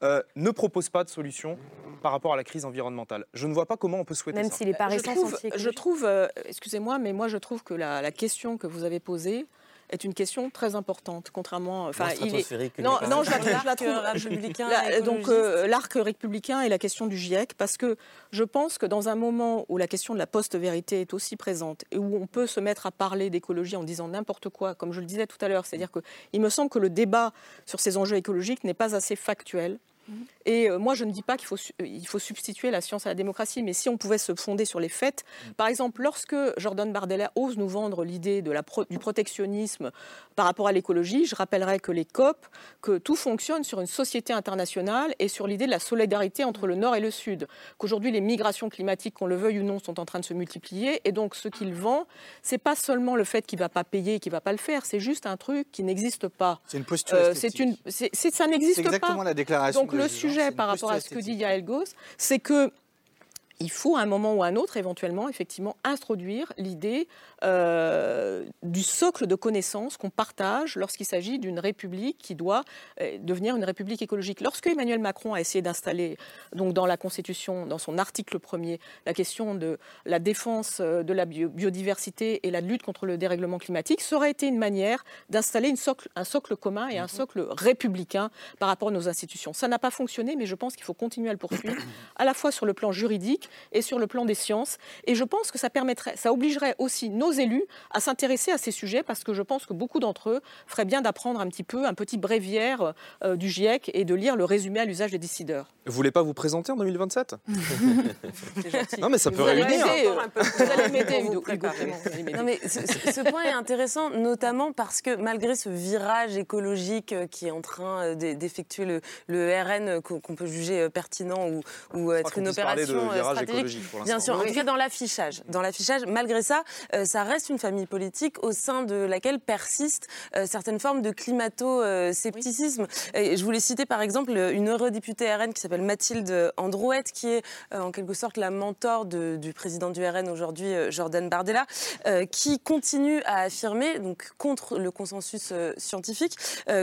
euh, ne propose pas de solution par rapport à la crise environnementale. Je ne vois pas comment on peut souhaiter Même ça. s'il est par je essence trouve, je anti-écologique. trouve euh, excusez-moi, mais moi je trouve que la, la question que vous avez posée est une question très importante, contrairement. Enfin, il est. Non, non, je la, je la trouve. républicain La- donc euh, l'arc républicain et la question du GIEC, parce que je pense que dans un moment où la question de la post-vérité est aussi présente et où on peut se mettre à parler d'écologie en disant n'importe quoi, comme je le disais tout à l'heure, c'est-à-dire que il me semble que le débat sur ces enjeux écologiques n'est pas assez factuel. Et euh, moi, je ne dis pas qu'il faut, euh, il faut substituer la science à la démocratie, mais si on pouvait se fonder sur les faits, par exemple, lorsque Jordan Bardella ose nous vendre l'idée de la pro- du protectionnisme par rapport à l'écologie, je rappellerai que les COP, que tout fonctionne sur une société internationale et sur l'idée de la solidarité entre le Nord et le Sud. Qu'aujourd'hui, les migrations climatiques, qu'on le veuille ou non, sont en train de se multiplier. Et donc, ce qu'il vend, c'est pas seulement le fait qu'il va pas payer, qu'il va pas le faire, c'est juste un truc qui n'existe pas. C'est une posture Euh, c'est une, c'est- c'est- ça n'existe C'est pas. exactement la déclaration Donc le sujet par rapport à ce que dit Yael Gauss, c'est que il faut à un moment ou à un autre, éventuellement, effectivement, introduire l'idée euh, du socle de connaissances qu'on partage lorsqu'il s'agit d'une république qui doit euh, devenir une république écologique. Lorsque Emmanuel Macron a essayé d'installer, donc dans la Constitution, dans son article premier, la question de la défense euh, de la bio- biodiversité et la lutte contre le dérèglement climatique, ça aurait été une manière d'installer socle- un socle commun et un socle républicain par rapport à nos institutions. Ça n'a pas fonctionné, mais je pense qu'il faut continuer à le poursuivre, à la fois sur le plan juridique et sur le plan des sciences. Et je pense que ça permettrait, ça obligerait aussi nos élus à s'intéresser à ces sujets, parce que je pense que beaucoup d'entre eux feraient bien d'apprendre un petit peu un petit bréviaire euh, du GIEC et de lire le résumé à l'usage des décideurs. Vous voulez pas vous présenter en 2027 C'est gentil. Non, mais ça peut Vous allez réunir. m'aider, euh, Vous allez m'aider, vous Hugo- vous allez. Non, mais ce, ce- point est intéressant, notamment parce que malgré ce virage écologique euh, qui est en train euh, d'e- d'effectuer le, le RN euh, qu'on peut juger euh, pertinent ou, être une opération euh, stratégique, écologique pour bien sûr, en Oui. tout cas dans l'affichage. Dans l'affichage, malgré ça, euh, ça reste une famille politique au sein de laquelle persistent euh, certaines formes de climato-scepticisme. Je voulais citer par exemple une eurodéputée RN qui s'appelle Mathilde Androuette, qui est euh, en quelque sorte la mentor de- du président du RN aujourd'hui, Jordan Bardella, qui continue à affirmer, donc contre le consensus scientifique,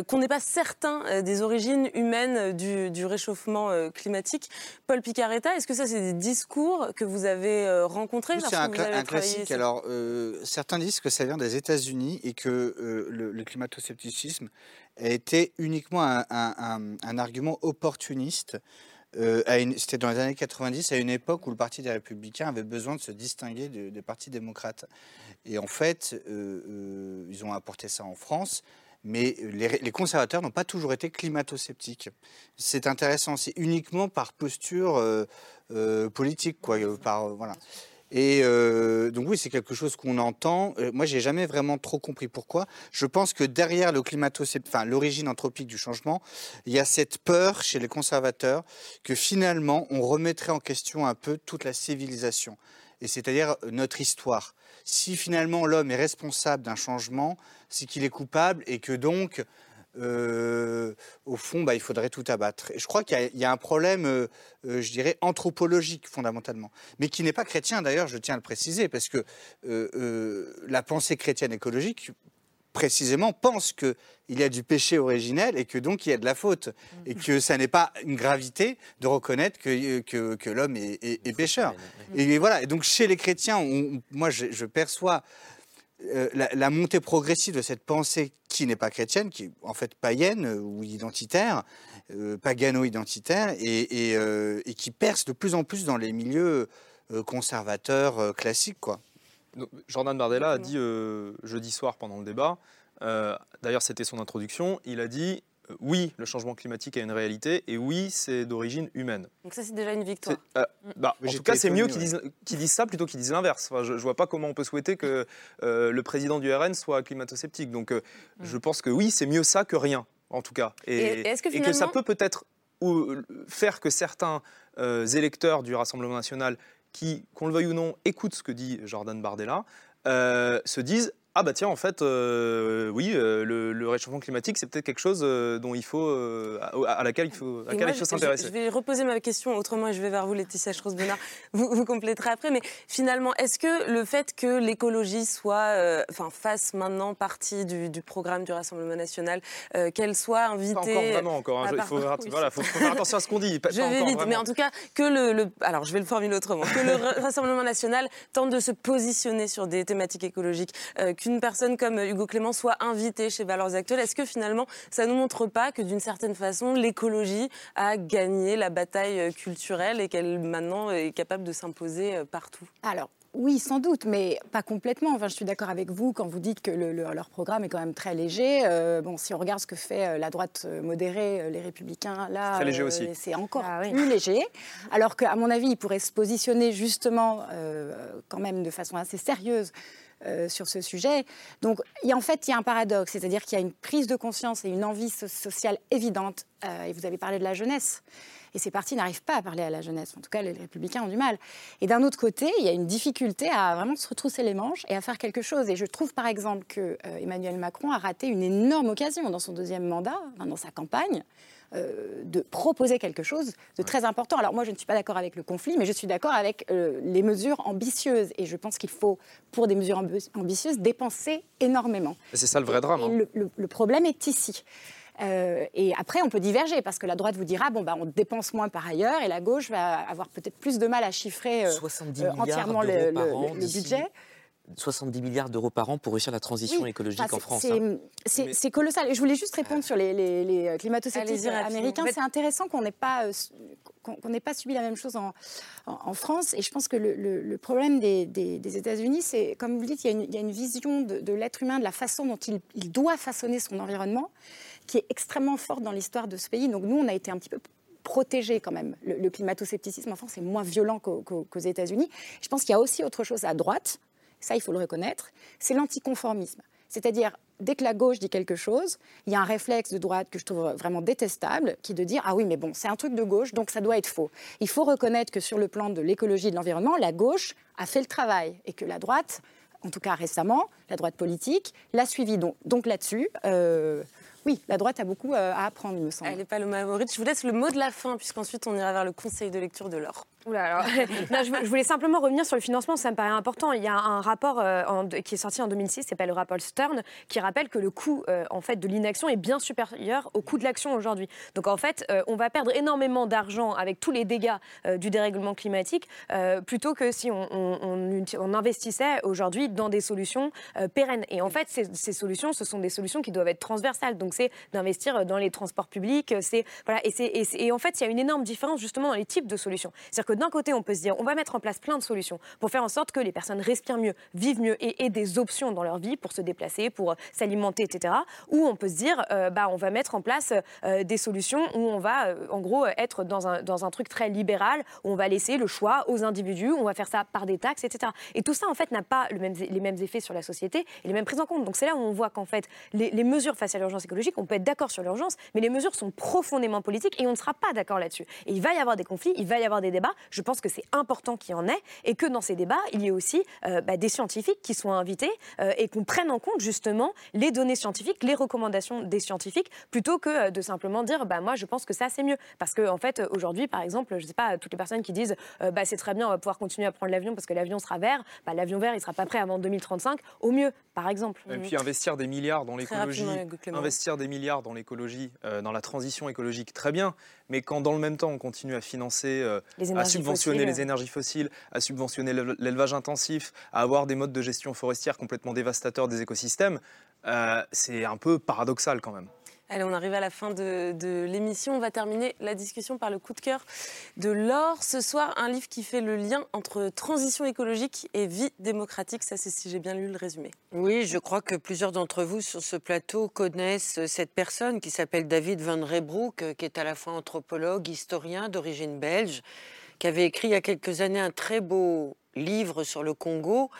qu'on n'est pas certain des origines humaines du, du réchauffement climatique. Paul Picaretta, est-ce que ça c'est des discours que vous avez euh, rencontrés C'est un, cla- un classique. Alors, euh, certains disent que ça vient des États-Unis et que euh, le, le climato-scepticisme a été uniquement un, un- un- un argument opportuniste. euh, C'était dans les années 90, à une époque où le Parti des Républicains avait besoin de se distinguer de- des partis démocrates. Et en fait, ils ont apporté ça en France. Mais les, conservateurs n'ont pas toujours été climato-sceptiques. C'est intéressant, c'est uniquement par posture euh, euh, politique, quoi. euh, Par, voilà. Et donc oui, c'est quelque chose qu'on entend. Euh, moi, j'ai jamais vraiment trop compris pourquoi. Je pense que derrière le climato, enfin l'origine anthropique du changement, il y a cette peur chez les conservateurs que finalement on remettrait en question un peu toute la civilisation, et c'est-à-dire euh, notre histoire. Si finalement l'homme est responsable d'un changement, c'est qu'il est coupable et que donc euh, au fond, bah, il faudrait tout abattre. Et je crois qu'il y a- un problème, euh, je dirais, anthropologique fondamentalement, mais qui n'est pas chrétien d'ailleurs, je tiens à le préciser, parce que la pensée chrétienne écologique, précisément, pense qu'il y a du péché originel et que donc il y a de la faute, et que ça n'est pas une gravité de reconnaître que, que, que l'homme est, est- est pécheur. Et voilà, et donc chez les chrétiens, on- moi je, je perçois euh, la, la montée progressive de cette pensée qui n'est pas chrétienne, qui est en fait païenne euh, ou identitaire, euh, pagano-identitaire, et, et, euh, et qui perce de plus en plus dans les milieux euh, conservateurs euh, classiques. Quoi. Donc, Jordan Bardella a dit euh, jeudi soir pendant le débat, euh, d'ailleurs c'était son introduction, il a dit oui, le changement climatique a une réalité, et oui, c'est d'origine humaine. Donc ça, c'est déjà une victoire. Euh, bah, en tout cas, c'est mieux qu'ils disent, disent, ça plutôt qu'ils disent l'inverse. Enfin, je ne vois pas comment on peut souhaiter que euh, le président du RN soit climato-sceptique. Donc, mm. je pense que oui, c'est mieux ça que rien, en tout cas. Et, que, et que, ça peut peut-être faire que certains électeurs du Rassemblement national qui, qu'on le veuille ou non, écoutent ce que dit Jordan Bardella, se disent ah bah tiens, en fait, euh, oui, euh, le, réchauffement climatique, c'est peut-être quelque chose euh, dont il faut, à, laquelle il faut, faut s'intéresser. Je, vais reposer ma question autrement et je vais vers vous, Laetitia Schroes-Bonnard. Vous, vous compléterez après. Mais finalement, est-ce que le fait que l'écologie soit, enfin, fasse maintenant partie du, programme du Rassemblement national, qu'elle soit invitée... Pas encore vraiment, encore. Hein, il faut, voilà, faut, faire attention à ce qu'on dit. Pas, je vais vite, mais en tout cas, que le, Alors, je vais le formuler autrement. Que le Rassemblement national tente de se positionner sur des thématiques écologiques qu'une personne comme Hugo Clément soit invité chez Valeurs Actuelles. Est-ce que finalement, ça ne nous montre pas que d'une certaine façon, l'écologie a gagné la bataille culturelle et qu'elle maintenant est capable de s'imposer euh, partout? Alors, oui, sans doute, mais pas complètement. Enfin, je suis d'accord avec vous quand vous dites que leur programme est quand même très léger. Euh, bon, si on regarde ce que fait euh, la droite modérée, les Républicains, là, c'est encore ah plus léger. Alors qu'à mon avis, ils pourraient se positionner justement, quand même, de façon assez sérieuse euh, sur ce sujet. Donc, y en fait, il y a un paradoxe, c'est-à-dire qu'il y a une prise de conscience et une envie sociale évidente. Euh, et vous avez parlé de la jeunesse. Et ces partis n'arrivent pas à parler à la jeunesse. En tout cas, les républicains ont du mal. Et d'un autre côté, il y a une difficulté à vraiment se retrousser les manches et à faire quelque chose. Et je trouve, par exemple, que euh, Emmanuel Macron a raté une énorme occasion dans son deuxième mandat, dans sa campagne, euh, de proposer quelque chose de très important. Alors moi, je ne suis pas d'accord avec le conflit, mais je suis d'accord avec euh, les mesures ambitieuses. Et je pense qu'il faut, pour des mesures ambitieuses, dépenser énormément. C'est ça le vrai drame. Hein. le, problème est ici. Euh, et après, on peut diverger parce que la droite vous dira bon, bah, on dépense moins par ailleurs et la gauche va avoir peut-être plus de mal à chiffrer entièrement le, le budget. 70 milliards d'euros par an pour réussir la transition écologique en France. Hein. C'est colossal. Et je voulais juste répondre sur les, les, euh, climato-sceptiques américains. C'est intéressant qu'on n'ait pas, euh, qu'on n'ait pas subi la même chose en, en, France. Et je pense que le, problème des, des, États-Unis, c'est, comme vous dites, il y a une, vision de, l'être humain, de la façon dont il, il, doit façonner son environnement, qui est extrêmement forte dans l'histoire de ce pays. Donc nous, on a été un petit peu protégés quand même. Le, climato-scepticisme en France est moins violent qu'aux États-Unis. Je pense qu'il y a aussi autre chose à droite, ça il faut le reconnaître, c'est l'anticonformisme. C'est-à-dire, dès que la gauche dit quelque chose, il y a un réflexe de droite que je trouve vraiment détestable, qui est de dire Ah oui, mais bon, c'est un truc de gauche, donc ça doit être faux. Il faut reconnaître que sur le plan de l'écologie et de l'environnement, la gauche a fait le travail et que la droite, en tout cas récemment, la droite politique, l'a suivi. Donc, donc là-dessus, euh, oui, la droite a beaucoup euh, à apprendre, il me semble. Je vous laisse le mot de la fin, puisqu'ensuite on ira vers le conseil de lecture de l'or. je, voulais simplement revenir sur le financement, ça me paraît important. Il y a un rapport euh, qui est sorti en 2006, s'appelle le rapport Stern, qui rappelle que le coût euh, en fait, de l'inaction est bien supérieur au coût de l'action aujourd'hui. Donc en fait, euh, on va perdre énormément d'argent avec tous les dégâts du dérèglement climatique, plutôt que si on, investissait aujourd'hui dans des solutions pérennes. Et en fait, ces, solutions, ce sont des solutions qui doivent être transversales. Donc c'est d'investir dans les transports publics. C'est voilà, et, en fait, il y a une énorme différence justement dans les types de solutions. D'un côté, on peut se dire, on va mettre en place plein de solutions pour faire en sorte que les personnes respirent mieux, vivent mieux et aient des options dans leur vie pour se déplacer, pour euh, s'alimenter, etc. Ou on peut se dire, euh, bah, on va mettre en place euh, des solutions où on va, en gros, être dans un, dans un truc très libéral, où on va laisser le choix aux individus, on va faire ça par des taxes, etc. Et tout ça, en fait, n'a pas les mêmes effets sur la société et les mêmes prises en compte. Donc c'est là où on voit qu'en fait, les, les mesures face à l'urgence écologique, on peut être d'accord sur l'urgence, mais les mesures sont profondément politiques et on ne sera pas d'accord là-dessus. Et il va y avoir des conflits, il va y avoir des débats je pense que c'est important qu'il y en ait et que dans ces débats, il y ait aussi euh, bah, des scientifiques qui soient invités euh, et qu'on prenne en compte justement les données scientifiques, les recommandations des scientifiques, plutôt que euh, de simplement dire bah, moi je pense que ça c'est mieux. Parce qu'en en fait, aujourd'hui, par exemple, je ne sais pas, toutes les personnes qui disent bah, c'est très bien, on va pouvoir continuer à prendre l'avion parce que l'avion sera vert, bah, l'avion vert il ne sera pas prêt avant 2035, au mieux, par exemple. Et puis investir des milliards dans l'écologie, investir des milliards dans l'écologie, dans la transition écologique, très bien, mais quand dans le même temps on continue à financer, à subventionner les énergies fossiles, à subventionner l'élevage intensif, à avoir des modes de gestion forestière complètement dévastateurs des écosystèmes, euh, c'est un peu paradoxal quand même. Allez, on arrive à la fin de, l'émission. On va terminer la discussion par le coup de cœur de Laure. Ce soir, un livre qui fait le lien entre transition écologique et vie démocratique. Ça, c'est si j'ai bien lu le résumé. Oui, je crois que plusieurs d'entre vous sur ce plateau connaissent cette personne qui s'appelle David Van Rebroek, qui est à la fois anthropologue, historien d'origine belge, qui avait écrit il y a quelques années un très beau livre sur le Congo.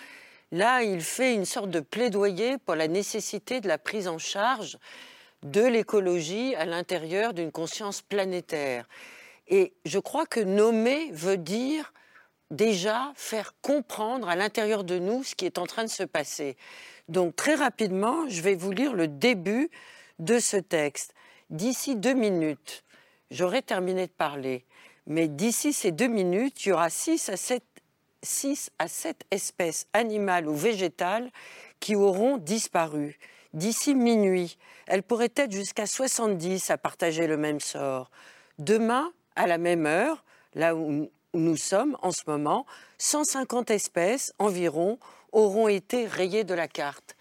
Là, il fait une sorte de plaidoyer pour la nécessité de la prise en charge de l'écologie à l'intérieur d'une conscience planétaire. Et je crois que nommer veut dire déjà faire comprendre à l'intérieur de nous ce qui est en train de se passer. Donc très rapidement, je vais vous lire le début de ce texte. D'ici deux minutes, j'aurai terminé de parler, mais d'ici ces deux minutes, il y aura six à sept, six à sept espèces animales ou végétales qui auront disparu d'ici minuit. Elle pourrait être jusqu'à 70 à partager le même sort. Demain, à la même heure, là où nous sommes en ce moment, 150 espèces environ auront été rayées de la carte.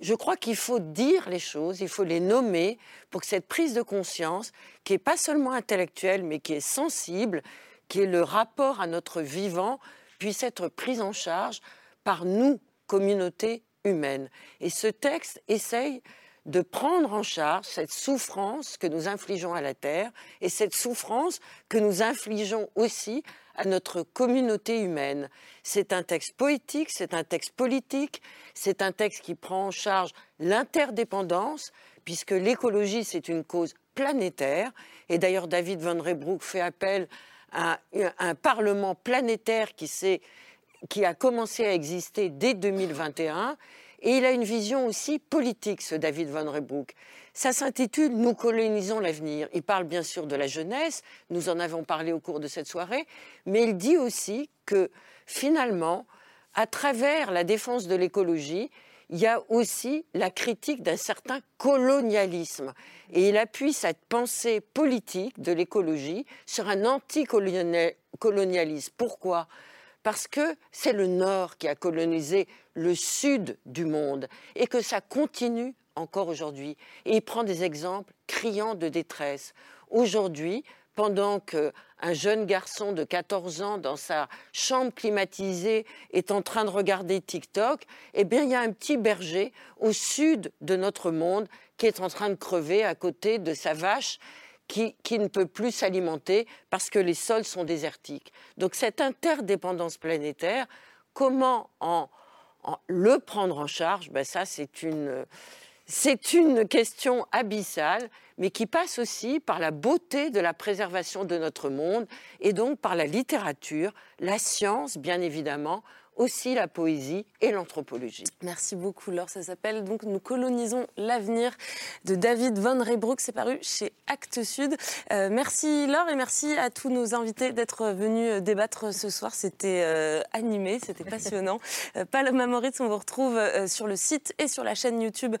Je crois qu'il faut dire les choses, il faut les nommer pour que cette prise de conscience, qui n'est pas seulement intellectuelle, mais qui est sensible, qui est le rapport à notre vivant, puisse être prise en charge par nous, communauté humaine. Et ce texte essaye de prendre en charge cette souffrance que nous infligeons à la Terre et cette souffrance que nous infligeons aussi à notre communauté humaine. C'est un texte poétique, c'est un texte politique, c'est un texte qui prend en charge l'interdépendance, puisque l'écologie, c'est une cause planétaire. Et d'ailleurs, David Van Rebroek fait appel à un Parlement planétaire qui s'est qui a commencé à exister dès 2021. Et il a une vision aussi politique, ce David Van Rebroek. Ça s'intitule Nous colonisons l'avenir. Il parle bien sûr de la jeunesse, nous en avons parlé au cours de cette soirée, mais il dit aussi que finalement, à travers la défense de l'écologie, il y a aussi la critique d'un certain colonialisme. Et il appuie cette pensée politique de l'écologie sur un anticolonialisme. Pourquoi? Parce que c'est le Nord qui a colonisé le Sud du monde et que ça continue encore aujourd'hui. Et il prend des exemples criants de détresse. Aujourd'hui, pendant qu'un jeune garçon de 14 ans dans sa chambre climatisée est en train de regarder TikTok, eh bien, il y a un petit berger au sud de notre monde qui est en train de crever à côté de sa vache qui, ne peut plus s'alimenter parce que les sols sont désertiques. Donc cette interdépendance planétaire, comment en, le prendre en charge ben Ça, c'est une, c'est une question abyssale, mais qui passe aussi par la beauté de la préservation de notre monde et donc par la littérature, la science, bien évidemment, aussi la poésie et l'anthropologie. Merci beaucoup Laure. Ça s'appelle donc Nous colonisons l'avenir de David Von Reybrouck. C'est paru chez Actes Sud. Euh, merci Laure et merci à tous nos invités d'être venus débattre ce soir. C'était euh, animé, c'était passionnant. euh, Paloma Moritz, on vous retrouve euh, sur le site et sur la chaîne YouTube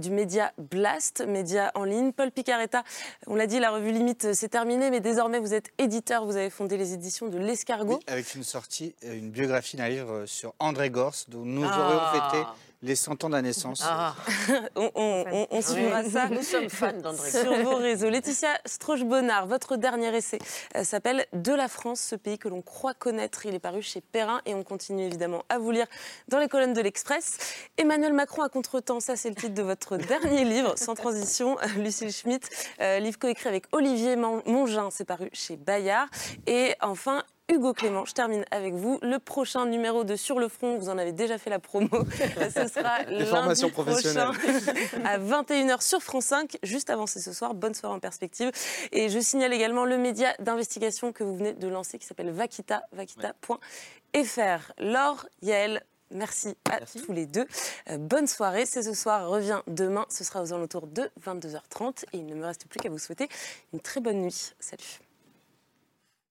du média Blast, média en ligne. Paul Picaretta, on l'a dit, la revue Limite c'est terminé, mais désormais vous êtes éditeur, vous avez fondé les éditions de L'Escargot. avec une sortie, une biographie d'un livre euh, sur André Gors, dont nous ah. aurions fêté les 100 ans de la naissance. Ah. on, suivra ça. Nous sommes fans d'André Sur vos réseaux. Laetitia Stroche-Bonnard, votre dernier essai euh, s'appelle De la France, ce pays que l'on croit connaître. Il est paru chez Perrin et on continue évidemment à vous lire dans les colonnes de l'Express. Emmanuel Macron à contre-temps, ça c'est le titre de votre dernier livre, sans transition. Lucille Schmitt, euh, livre coécrit avec Olivier Mongin, c'est paru chez Bayard. Et enfin, Hugo Clément. Je termine avec vous. Le prochain numéro de Sur le front, vous en avez déjà fait la promo. Ce sera lundi prochain à 21h sur France 5. Juste avancé ce soir. Bonne soirée en perspective. Et je signale également le média d'investigation que vous venez de lancer qui s'appelle Vakita, vakita.fr. Laure, Yael, Merci à tous les deux. Euh, bonne soirée. C'est ce soir revient demain. Ce sera aux alentours de 22h30. Et il ne me reste plus qu'à vous souhaiter une très bonne nuit. Salut.